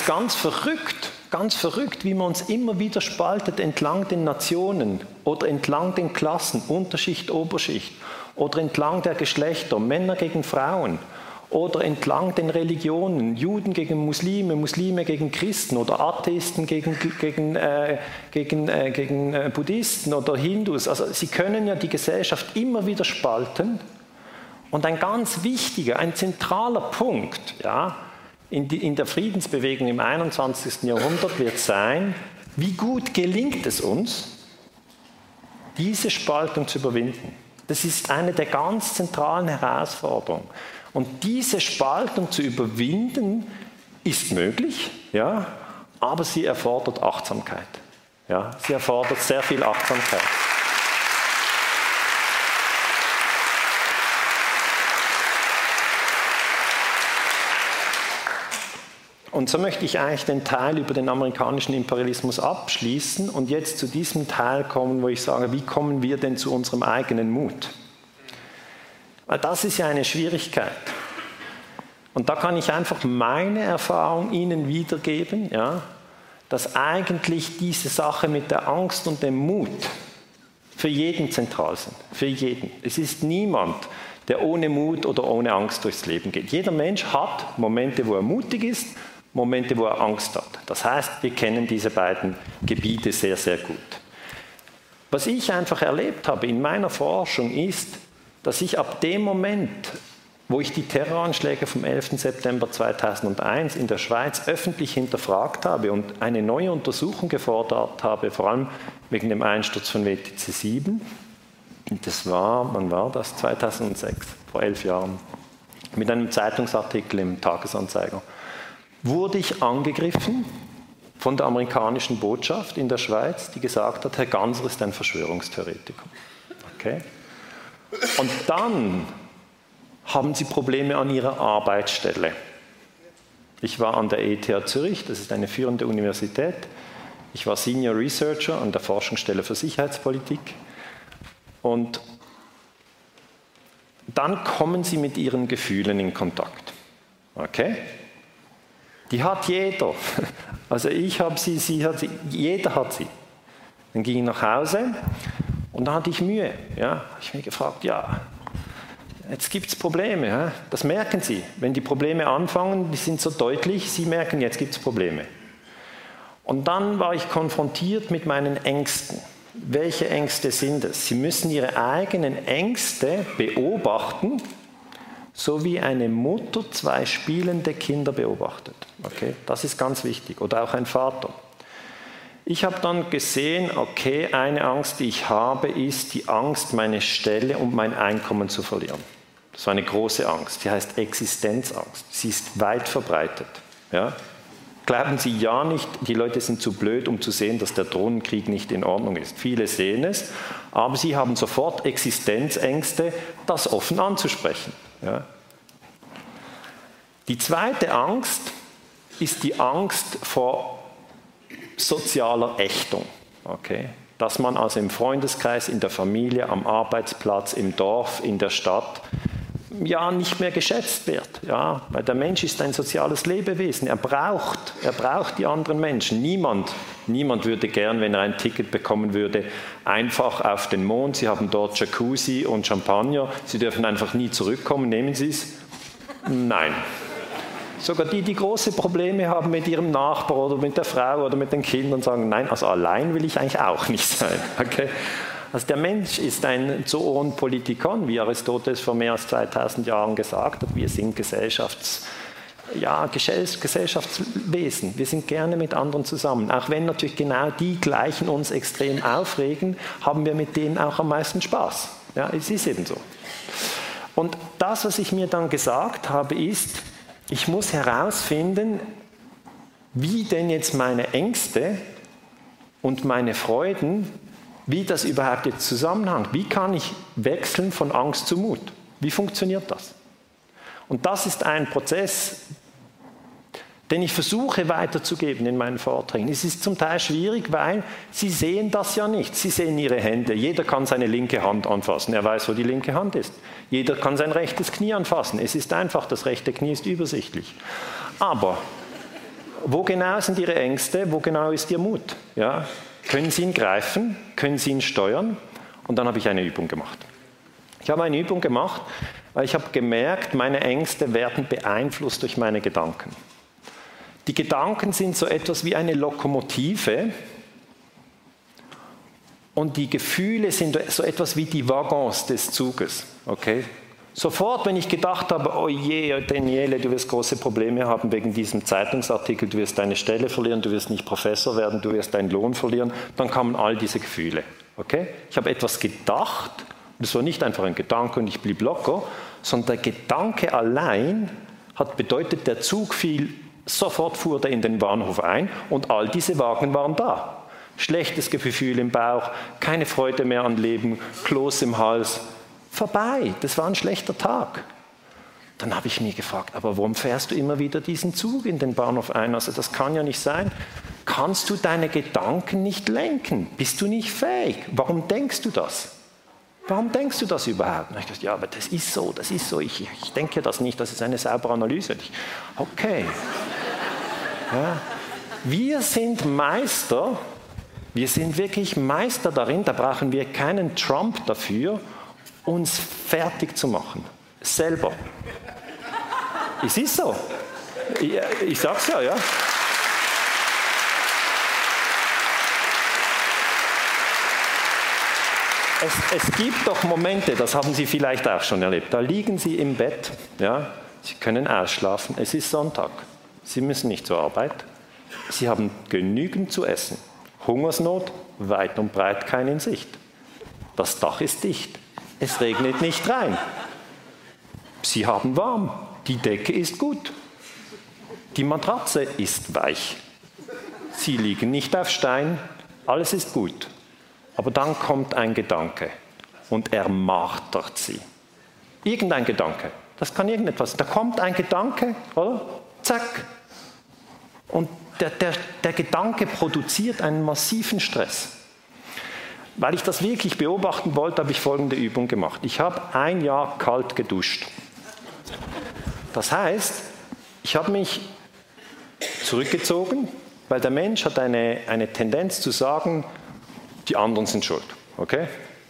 Speaker 2: Ist ganz verrückt, ganz verrückt, wie man uns immer wieder spaltet entlang den Nationen oder entlang den Klassen, Unterschicht, Oberschicht oder entlang der Geschlechter, Männer gegen Frauen oder entlang den Religionen, Juden gegen Muslime, Muslime gegen Christen oder Atheisten gegen, gegen, äh, gegen, äh, gegen äh, Buddhisten oder Hindus. Also sie können ja die Gesellschaft immer wieder spalten. Und ein ganz wichtiger, ein zentraler Punkt, ja, in, die, in der Friedensbewegung im 21. Jahrhundert wird sein, wie gut gelingt es uns, diese Spaltung zu überwinden. Das ist eine der ganz zentralen Herausforderungen. Und diese Spaltung zu überwinden, ist möglich, ja, aber sie erfordert Achtsamkeit. Ja, sie erfordert sehr viel Achtsamkeit. Und so möchte ich eigentlich den Teil über den amerikanischen Imperialismus abschließen und jetzt zu diesem Teil kommen, wo ich sage, wie kommen wir denn zu unserem eigenen Mut? Das ist ja eine Schwierigkeit. Und da kann ich einfach meine Erfahrung Ihnen wiedergeben, ja, dass eigentlich diese Sache mit der Angst und dem Mut für jeden zentral sind. Für jeden. Es ist niemand, der ohne Mut oder ohne Angst durchs Leben geht. Jeder Mensch hat Momente, wo er mutig ist, Momente, wo er Angst hat. Das heißt, wir kennen diese beiden Gebiete sehr, sehr gut. Was ich einfach erlebt habe in meiner Forschung ist, dass ich ab dem Moment, wo ich die Terroranschläge vom 11. September 2001 in der Schweiz öffentlich hinterfragt habe und eine neue Untersuchung gefordert habe, vor allem wegen dem Einsturz von WTC 7, das war, wann war das? 2006, vor elf Jahren, mit einem Zeitungsartikel im Tagesanzeiger, wurde ich angegriffen von der amerikanischen Botschaft in der Schweiz, die gesagt hat, Herr Ganser ist ein Verschwörungstheoretiker. Okay? Und dann haben sie Probleme an ihrer Arbeitsstelle. Ich war an der ETH Zürich, das ist eine führende Universität. Ich war Senior Researcher an der Forschungsstelle für Sicherheitspolitik. Und dann kommen sie mit ihren Gefühlen in Kontakt. Okay? Die hat jeder. Also ich habe sie, sie hat sie, jeder hat sie. Dann ging ich nach Hause und da hatte ich Mühe. Ja, ich mir gefragt, ja, jetzt gibt es Probleme. Ja? Das merken Sie. Wenn die Probleme anfangen, die sind so deutlich, Sie merken, jetzt gibt es Probleme. Und dann war ich konfrontiert mit meinen Ängsten. Welche Ängste sind es? Sie müssen Ihre eigenen Ängste beobachten, so wie eine Mutter zwei spielende Kinder beobachtet. Okay? Das ist ganz wichtig. Oder auch ein Vater. Ich habe dann gesehen, okay, eine Angst, die ich habe, ist die Angst, meine Stelle und mein Einkommen zu verlieren. Das war eine große Angst. Die heißt Existenzangst. Sie ist weit verbreitet. Ja? Glauben Sie ja nicht, die Leute sind zu blöd, um zu sehen, dass der Drohnenkrieg nicht in Ordnung ist. Viele sehen es, aber sie haben sofort Existenzängste, das offen anzusprechen. Ja? Die zweite Angst ist die Angst vor sozialer Ächtung. Okay? Dass man also im Freundeskreis, in der Familie, am Arbeitsplatz, im Dorf, in der Stadt ja nicht mehr geschätzt wird. Ja, weil der Mensch ist ein soziales Lebewesen. Er braucht, er braucht die anderen Menschen. Niemand, niemand würde gern, wenn er ein Ticket bekommen würde, einfach auf den Mond. Sie haben dort Jacuzzi und Champagner. Sie dürfen einfach nie zurückkommen. Nehmen Sie es? Nein. Sogar die, die große Probleme haben mit ihrem Nachbar oder mit der Frau oder mit den Kindern, sagen, nein, also allein will ich eigentlich auch nicht sein. Okay? Also der Mensch ist ein Zoon Politikon, wie Aristoteles vor mehr als 2000 Jahren gesagt hat. Wir sind Gesellschafts, ja, Gesellschaftswesen. Wir sind gerne mit anderen zusammen. Auch wenn natürlich genau die gleichen uns extrem aufregen, haben wir mit denen auch am meisten Spaß. Ja, es ist eben so. Und das, was ich mir dann gesagt habe, ist, ich muss herausfinden, wie denn jetzt meine Ängste und meine Freuden wie das überhaupt jetzt zusammenhängt. Wie kann ich wechseln von Angst zu Mut? Wie funktioniert das? Und das ist ein Prozess, den ich versuche weiterzugeben in meinen Vorträgen. Es ist zum Teil schwierig, weil Sie sehen das ja nicht. Sie sehen Ihre Hände. Jeder kann seine linke Hand anfassen. Er weiß, wo die linke Hand ist. Jeder kann sein rechtes Knie anfassen. Es ist einfach, das rechte Knie ist übersichtlich. Aber wo genau sind Ihre Ängste? Wo genau ist Ihr Mut? Ja? Können Sie ihn greifen? Können Sie ihn steuern? Und dann habe ich eine Übung gemacht. Ich habe eine Übung gemacht, weil ich habe gemerkt, meine Ängste werden beeinflusst durch meine Gedanken. Die Gedanken sind so etwas wie eine Lokomotive und die Gefühle sind so etwas wie die Waggons des Zuges. Okay? Sofort, wenn ich gedacht habe, oh je, Daniele, du wirst große Probleme haben wegen diesem Zeitungsartikel, du wirst deine Stelle verlieren, du wirst nicht Professor werden, du wirst deinen Lohn verlieren, dann kamen all diese Gefühle. Okay? Ich habe etwas gedacht, das war nicht einfach ein Gedanke und ich blieb locker, sondern der Gedanke allein hat bedeutet, der Zug fiel, sofort fuhr er in den Bahnhof ein und all diese Wagen waren da. Schlechtes Gefühl im Bauch, keine Freude mehr am Leben, Kloß im Hals, vorbei, das war ein schlechter Tag. Dann habe ich mich gefragt, aber warum fährst du immer wieder diesen Zug in den Bahnhof ein? Also das kann ja nicht sein. Kannst du deine Gedanken nicht lenken? Bist du nicht fähig? Warum denkst du das? Warum denkst du das überhaupt? Und ich dachte, ja, aber das ist so, das ist so. Ich, ich denke das nicht, das ist eine saubere Analyse. Ich, okay. Ja. Wir sind Meister, wir sind wirklich Meister darin, da brauchen wir keinen Trump dafür, uns fertig zu machen. Selber. Es ist so. Ich, ich sag's ja, ja. Es, es, gibt doch Momente, das haben Sie vielleicht auch schon erlebt, da liegen Sie im Bett, ja, Sie können ausschlafen, es ist Sonntag, Sie müssen nicht zur Arbeit, Sie haben genügend zu essen, Hungersnot, weit und breit kein in Sicht. Das Dach ist dicht, es regnet nicht rein. Sie haben warm, die Decke ist gut, die Matratze ist weich. Sie liegen nicht auf Stein, alles ist gut. Aber dann kommt ein Gedanke und er martert sie. Irgendein Gedanke. Das kann irgendetwas. Da kommt ein Gedanke, oder? Zack. Und der, der, der Gedanke produziert einen massiven Stress. Weil ich das wirklich beobachten wollte, habe ich folgende Übung gemacht. Ich habe ein Jahr kalt geduscht. Das heißt, ich habe mich zurückgezogen, weil der Mensch hat eine, eine Tendenz zu sagen, die anderen sind schuld. Okay?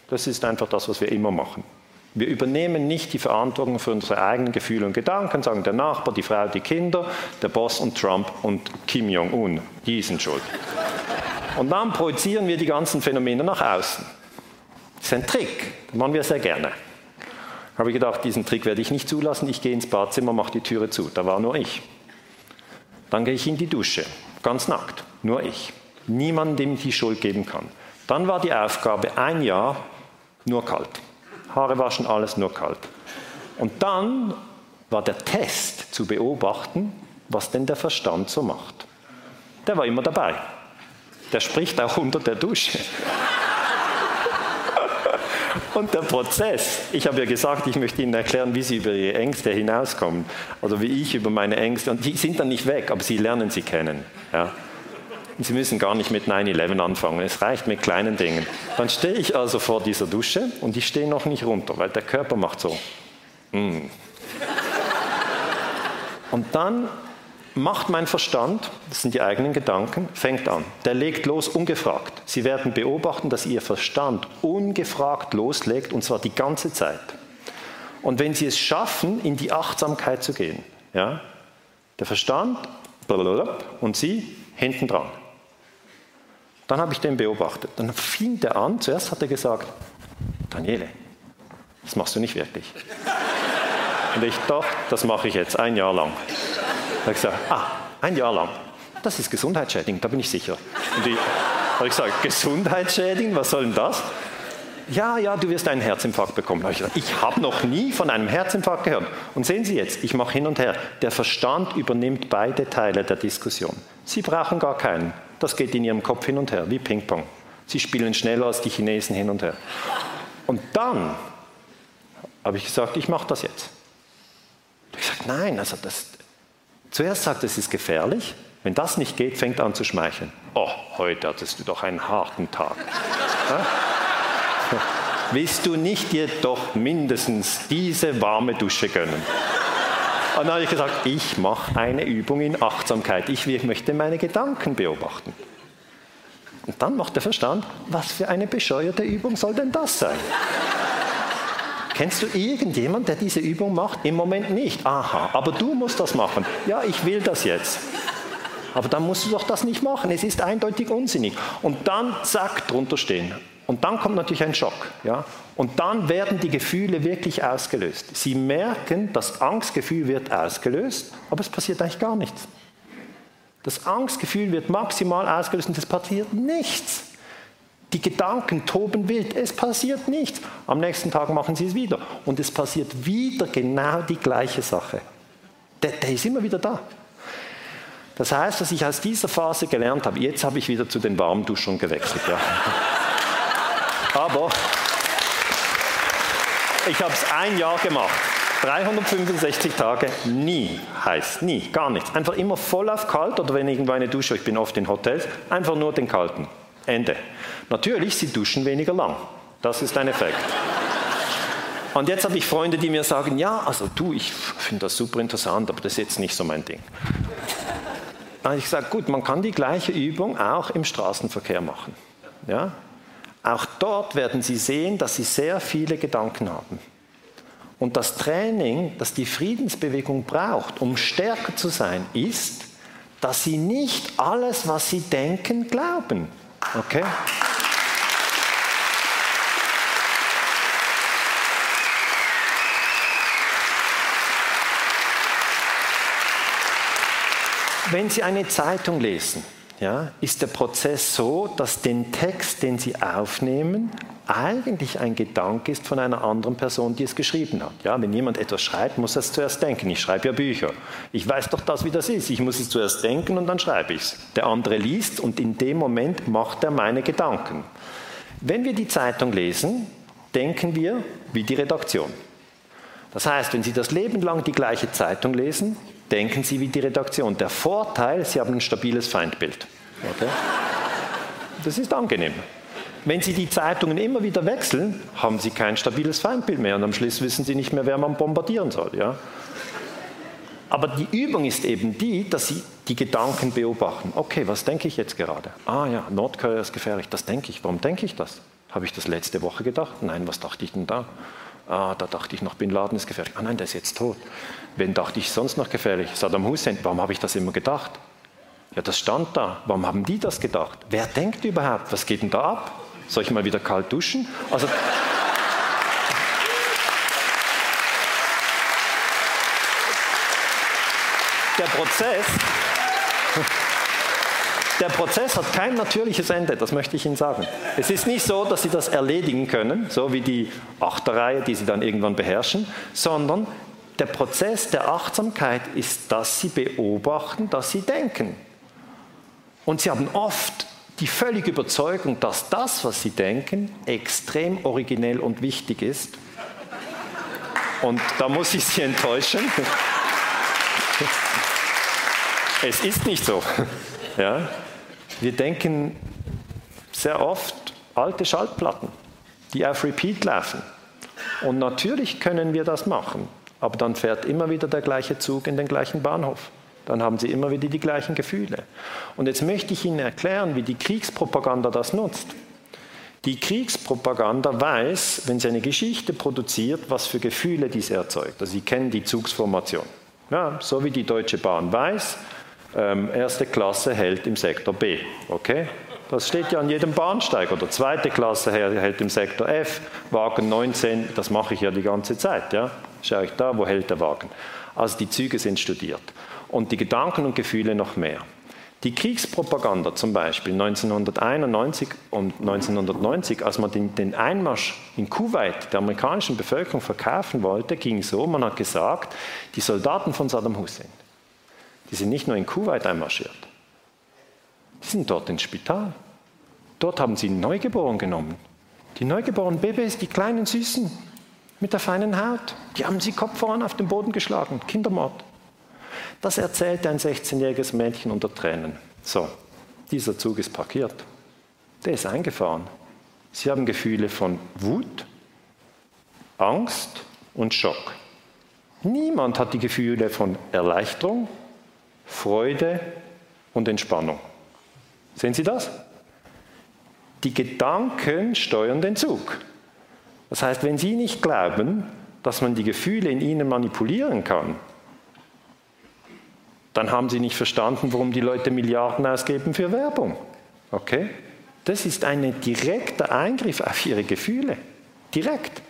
Speaker 2: Das ist einfach das, was wir immer machen. Wir übernehmen nicht die Verantwortung für unsere eigenen Gefühle und Gedanken, sagen der Nachbar, die Frau, die Kinder, der Boss und Trump und Kim Jong-un, die sind schuld. Und dann projizieren wir die ganzen Phänomene nach außen. Das ist ein Trick, den machen wir sehr gerne. Habe ich gedacht, diesen Trick werde ich nicht zulassen, ich gehe ins Badzimmer, mache die Türe zu. Da war nur ich. Dann gehe ich in die Dusche, ganz nackt, nur ich. Niemand, dem ich die Schuld geben kann. Dann war die Aufgabe ein Jahr nur kalt. Haare waschen, alles nur kalt. Und dann war der Test zu beobachten, was denn der Verstand so macht. Der war immer dabei. Der spricht auch unter der Dusche. Und der Prozess, ich habe ja gesagt, ich möchte Ihnen erklären, wie Sie über Ihre Ängste hinauskommen. Also wie ich über meine Ängste, und die sind dann nicht weg, aber Sie lernen sie kennen. Ja. Sie müssen gar nicht mit 9-11 anfangen, es reicht mit kleinen Dingen. Dann stehe ich also vor dieser Dusche und ich stehe noch nicht runter, weil der Körper macht so. Mm. Und dann macht mein Verstand, das sind die eigenen Gedanken, fängt an. Der legt los ungefragt. Sie werden beobachten, dass Ihr Verstand ungefragt loslegt und zwar die ganze Zeit. Und wenn Sie es schaffen, in die Achtsamkeit zu gehen, ja, der Verstand und Sie hinten dran. Dann habe ich den beobachtet. Dann fing der an, zuerst hat er gesagt, Daniele, das machst du nicht wirklich. Und ich, doch, das mache ich jetzt, ein Jahr lang. Da habe ich gesagt, ah, ein Jahr lang. Das ist gesundheitsschädigend, da bin ich sicher. Und ich habe gesagt, gesundheitsschädigend, was soll denn das? Ja, ja, du wirst einen Herzinfarkt bekommen. Ich ich habe noch nie von einem Herzinfarkt gehört. Und sehen Sie jetzt, ich mache hin und her. Der Verstand übernimmt beide Teile der Diskussion. Sie brauchen gar keinen. Das geht in ihrem Kopf hin und her, wie Ping-Pong. Sie spielen schneller als die Chinesen hin und her. Und dann habe ich gesagt, ich mache das jetzt. Ich habe gesagt, nein, also das, zuerst sagt es ist gefährlich. Wenn das nicht geht, fängt er an zu schmeicheln. Oh, heute hattest du doch einen harten Tag. Willst du nicht dir doch mindestens diese warme Dusche gönnen? Und dann habe ich gesagt, ich mache eine Übung in Achtsamkeit. Ich möchte meine Gedanken beobachten. Und dann macht der Verstand, was für eine bescheuerte Übung soll denn das sein? Kennst du irgendjemanden, der diese Übung macht? Im Moment nicht. Aha, aber du musst das machen. Ja, ich will das jetzt. Aber dann musst du doch das nicht machen. Es ist eindeutig unsinnig. Und dann zack, drunter stehen. Und dann kommt natürlich ein Schock. Ja? Und dann werden die Gefühle wirklich ausgelöst. Sie merken, das Angstgefühl wird ausgelöst, aber es passiert eigentlich gar nichts. Das Angstgefühl wird maximal ausgelöst und es passiert nichts. Die Gedanken toben wild, es passiert nichts. Am nächsten Tag machen sie es wieder und es passiert wieder genau die gleiche Sache. Der, der ist immer wieder da. Das heißt, dass ich aus dieser Phase gelernt habe, jetzt habe ich wieder zu den Warmduschern gewechselt. Ja. Aber ich habe es ein Jahr gemacht. 365 Tage, nie heiß, nie, gar nichts. Einfach immer voll auf kalt oder wenn irgendwo eine Dusche, ich bin oft in Hotels, einfach nur den kalten. Ende. Natürlich, sie duschen weniger lang. Das ist ein Effekt. Und jetzt habe ich Freunde, die mir sagen, ja, also du, ich finde das super interessant, aber das ist jetzt nicht so mein Ding. Habe ich gesagt, gut, man kann die gleiche Übung auch im Straßenverkehr machen. Ja? Auch dort werden Sie sehen, dass Sie sehr viele Gedanken haben. Und das Training, das die Friedensbewegung braucht, um stärker zu sein, ist, dass Sie nicht alles, was Sie denken, glauben. Okay? Wenn Sie eine Zeitung lesen, ja, ist der Prozess so, dass den Text, den Sie aufnehmen, eigentlich ein Gedanke ist von einer anderen Person, die es geschrieben hat. Ja, wenn jemand etwas schreibt, muss er es zuerst denken. Ich schreibe ja Bücher. Ich weiß doch das, wie das ist. Ich muss es zuerst denken und dann schreibe ich es. Der andere liest und in dem Moment macht er meine Gedanken. Wenn wir die Zeitung lesen, denken wir wie die Redaktion. Das heißt, wenn Sie das Leben lang die gleiche Zeitung lesen, denken Sie wie die Redaktion. Der Vorteil, Sie haben ein stabiles Feindbild. Okay? Das ist angenehm. Wenn Sie die Zeitungen immer wieder wechseln, haben Sie kein stabiles Feindbild mehr und am Schluss wissen Sie nicht mehr, wer man bombardieren soll. Ja? Aber die Übung ist eben die, dass Sie die Gedanken beobachten. Okay, was denke ich jetzt gerade? Ah ja, Nordkorea ist gefährlich, das denke ich. Warum denke ich das? Habe ich das letzte Woche gedacht? Nein, was dachte ich denn da? Ah, da dachte ich noch, Bin Laden ist gefährlich. Ah nein, der ist jetzt tot. Wen dachte ich sonst noch gefährlich? Saddam Hussein. Warum habe ich das immer gedacht? Ja, das stand da. Warum haben die das gedacht? Wer denkt überhaupt? Was geht denn da ab? Soll ich mal wieder kalt duschen? Also, der Prozess, der Prozess hat kein natürliches Ende, das möchte ich Ihnen sagen. Es ist nicht so, dass Sie das erledigen können, so wie die Achterreihe, die Sie dann irgendwann beherrschen, sondern der Prozess der Achtsamkeit ist, dass Sie beobachten, dass Sie denken. Und Sie haben oft die völlige Überzeugung, dass das, was sie denken, extrem originell und wichtig ist. Und da muss ich Sie enttäuschen. Es ist nicht so. Ja? Wir denken sehr oft alte Schallplatten, die auf Repeat laufen. Und natürlich können wir das machen, aber dann fährt immer wieder der gleiche Zug in den gleichen Bahnhof dann haben sie immer wieder die gleichen Gefühle. Und jetzt möchte ich Ihnen erklären, wie die Kriegspropaganda das nutzt. Die Kriegspropaganda weiß, wenn sie eine Geschichte produziert, was für Gefühle diese erzeugt. Also Sie kennen die Zugsformation. Ja, so wie die Deutsche Bahn weiß, ähm, erste Klasse hält im Sektor B. Okay? Das steht ja an jedem Bahnsteig. Oder zweite Klasse hält im Sektor F, Wagen 19, das mache ich ja die ganze Zeit. Ja? Schaue ich da, wo hält der Wagen? Also die Züge sind studiert und die Gedanken und Gefühle noch mehr. Die Kriegspropaganda zum Beispiel 1991 und 1990, als man den, Einmarsch in Kuwait der amerikanischen Bevölkerung verkaufen wollte, ging so, man hat gesagt, die Soldaten von Saddam Hussein, die sind nicht nur in Kuwait einmarschiert, die sind dort ins Spital. Dort haben sie Neugeborenen genommen. Die neugeborenen Babys, die kleinen Süßen mit der feinen Haut, die haben sie Kopf voran auf den Boden geschlagen. Kindermord. Das erzählte ein 16-jähriges Mädchen unter Tränen. So, dieser Zug ist parkiert. Der ist eingefahren. Sie haben Gefühle von Wut, Angst und Schock. Niemand hat die Gefühle von Erleichterung, Freude und Entspannung. Sehen Sie das? Die Gedanken steuern den Zug. Das heißt, wenn Sie nicht glauben, dass man die Gefühle in Ihnen manipulieren kann, dann haben sie nicht verstanden, warum die Leute Milliarden ausgeben für Werbung. Okay? Das ist ein direkter Eingriff auf ihre Gefühle. Direkt.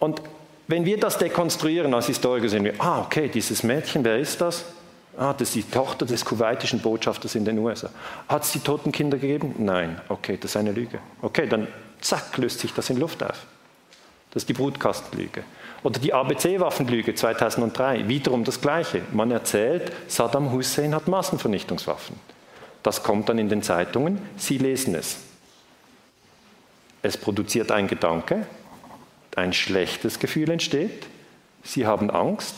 Speaker 2: Und wenn wir das dekonstruieren als Historiker, sehen wir, ah, okay, dieses Mädchen, wer ist das? Ah, das ist die Tochter des kuwaitischen Botschafters in den USA. Hat es die toten Kinder gegeben? Nein. Okay, das ist eine Lüge. Okay, dann zack, löst sich das in Luft auf. Das ist die Brutkastenlüge. Oder die ABC-Waffenlüge 2003, wiederum das Gleiche. Man erzählt, Saddam Hussein hat Massenvernichtungswaffen. Das kommt dann in den Zeitungen, Sie lesen es. Es produziert ein Gedanke, ein schlechtes Gefühl entsteht, Sie haben Angst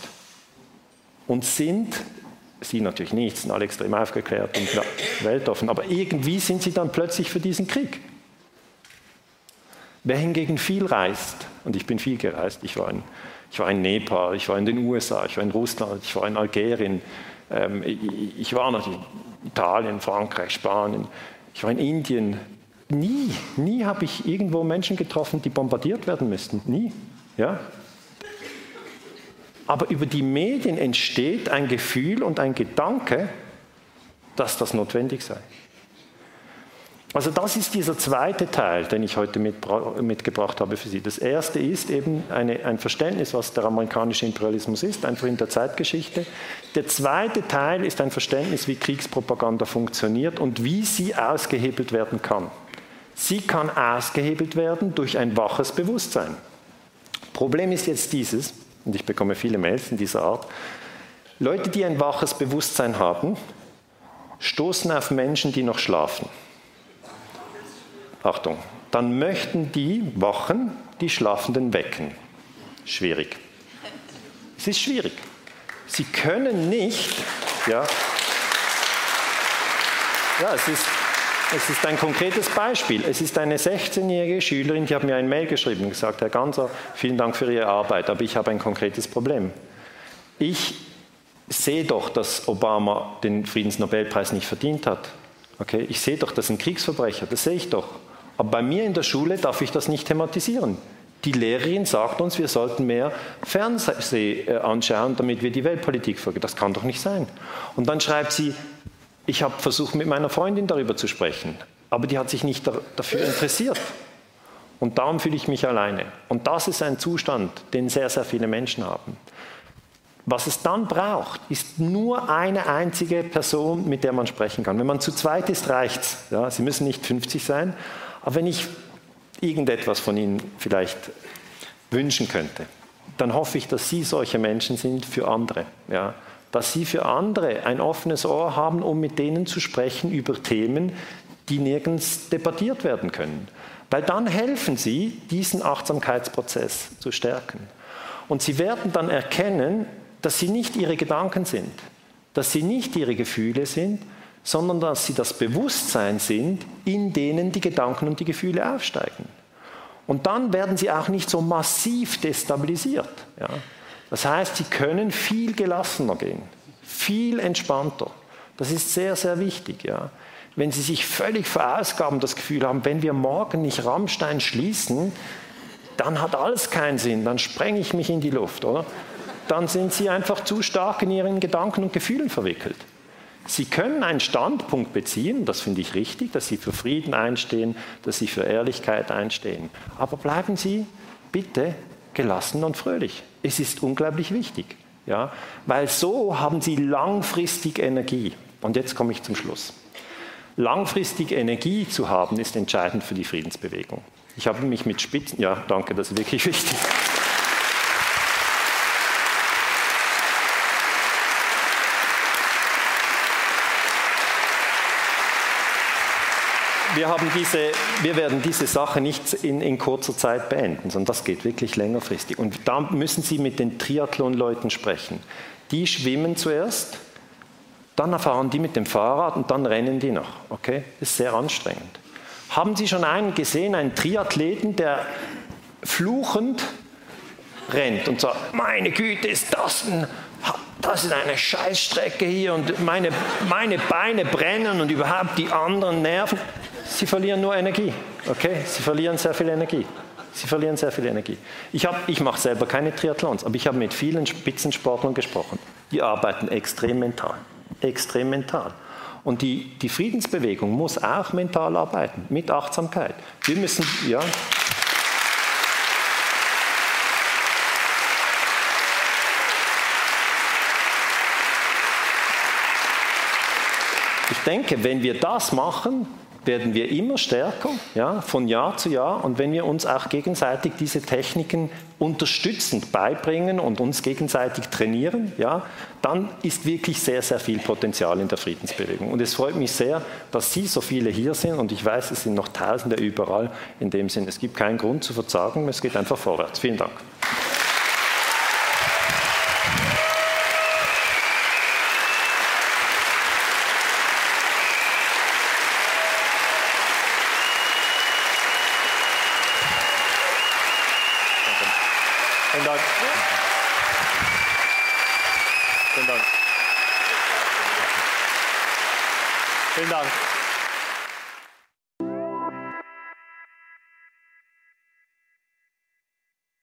Speaker 2: und sind, Sie natürlich nicht, sind alle extrem aufgeklärt und weltoffen, aber irgendwie sind Sie dann plötzlich für diesen Krieg. Wer hingegen viel reist, und ich bin viel gereist, ich war in, ich war in Nepal, ich war in den USA, ich war in Russland, ich war in Algerien, ähm, ich, ich war noch in Italien, Frankreich, Spanien, ich war in Indien. Nie, nie habe ich irgendwo Menschen getroffen, die bombardiert werden müssten. Nie. Ja? Aber über die Medien entsteht ein Gefühl und ein Gedanke, dass das notwendig sei. Also das ist dieser zweite Teil, den ich heute mitgebracht habe für Sie. Das erste ist eben eine, ein Verständnis, was der amerikanische Imperialismus ist, einfach in der Zeitgeschichte. Der zweite Teil ist ein Verständnis, wie Kriegspropaganda funktioniert und wie sie ausgehebelt werden kann. Sie kann ausgehebelt werden durch ein waches Bewusstsein. Problem ist jetzt dieses, und ich bekomme viele Mails in dieser Art, Leute, die ein waches Bewusstsein haben, stoßen auf Menschen, die noch schlafen. Achtung, dann möchten die Wachen die Schlafenden wecken. Schwierig. Es ist schwierig. Sie können nicht, ja, ja es, ist, es ist ein konkretes Beispiel. Es ist eine 16-jährige Schülerin, die hat mir ein Mail geschrieben und gesagt, Herr Ganser, vielen Dank für Ihre Arbeit, aber ich habe ein konkretes Problem. Ich sehe doch, dass Obama den Friedensnobelpreis nicht verdient hat. Okay? Ich sehe doch, das ist ein Kriegsverbrecher, das sehe ich doch. Aber bei mir in der Schule darf ich das nicht thematisieren. Die Lehrerin sagt uns, wir sollten mehr Fernsehen äh, anschauen, damit wir die Weltpolitik folgen. Das kann doch nicht sein. Und dann schreibt sie, ich habe versucht, mit meiner Freundin darüber zu sprechen, aber die hat sich nicht dafür interessiert. Und darum fühle ich mich alleine. Und das ist ein Zustand, den sehr, sehr viele Menschen haben. Was es dann braucht, ist nur eine einzige Person, mit der man sprechen kann. Wenn man zu zweit ist, reicht es. Ja, Sie müssen nicht 50 sein, aber wenn ich irgendetwas von Ihnen vielleicht wünschen könnte, dann hoffe ich, dass Sie solche Menschen sind für andere. Ja? Dass Sie für andere ein offenes Ohr haben, um mit denen zu sprechen über Themen, die nirgends debattiert werden können. Weil dann helfen Sie, diesen Achtsamkeitsprozess zu stärken. Und Sie werden dann erkennen, dass Sie nicht Ihre Gedanken sind, dass Sie nicht Ihre Gefühle sind, sondern dass sie das Bewusstsein sind, in denen die Gedanken und die Gefühle aufsteigen. Und dann werden sie auch nicht so massiv destabilisiert. Ja. Das heißt, sie können viel gelassener gehen, viel entspannter. Das ist sehr, sehr wichtig. Ja. Wenn Sie sich völlig verausgaben, das Gefühl haben, wenn wir morgen nicht Rammstein schließen, dann hat alles keinen Sinn, dann sprenge ich mich in die Luft, oder? Dann sind Sie einfach zu stark in Ihren Gedanken und Gefühlen verwickelt. Sie können einen Standpunkt beziehen, das finde ich richtig, dass Sie für Frieden einstehen, dass Sie für Ehrlichkeit einstehen. Aber bleiben Sie bitte gelassen und fröhlich. Es ist unglaublich wichtig, ja? weil so haben Sie langfristig Energie. Und jetzt komme ich zum Schluss. Langfristig Energie zu haben, ist entscheidend für die Friedensbewegung. Ich habe mich mit Spitzen, ja, danke, das ist wirklich wichtig. Wir, haben diese, wir werden diese Sache nicht in, in, kurzer Zeit beenden, sondern das geht wirklich längerfristig. Und da müssen Sie mit den Triathlon-Leuten sprechen. Die schwimmen zuerst, dann fahren die mit dem Fahrrad und dann rennen die noch. Okay? Das ist sehr anstrengend. Haben Sie schon einen gesehen, einen Triathleten, der fluchend rennt und sagt, meine Güte, ist das ein das ist eine Scheißstrecke hier und meine, meine Beine brennen und überhaupt die anderen nerven. Sie verlieren nur Energie. Okay? Sie verlieren sehr viel Energie. Sie verlieren sehr viel Energie. Ich, ich mache selber keine Triathlons, aber ich habe mit vielen Spitzensportlern gesprochen. Die arbeiten extrem mental. Extrem mental. Und die, die Friedensbewegung muss auch mental arbeiten, mit Achtsamkeit. Wir müssen, ja. Ich denke, wenn wir das machen, werden wir immer stärker, ja, von Jahr zu Jahr. Und wenn wir uns auch gegenseitig diese Techniken unterstützend beibringen und uns gegenseitig trainieren, ja, dann ist wirklich sehr, sehr viel Potenzial in der Friedensbewegung. Und es freut mich sehr, dass Sie so viele hier sind. Und ich weiß, es sind noch Tausende überall. In dem Sinn, es gibt keinen Grund zu verzagen. Es geht einfach vorwärts.
Speaker 3: Vielen Dank.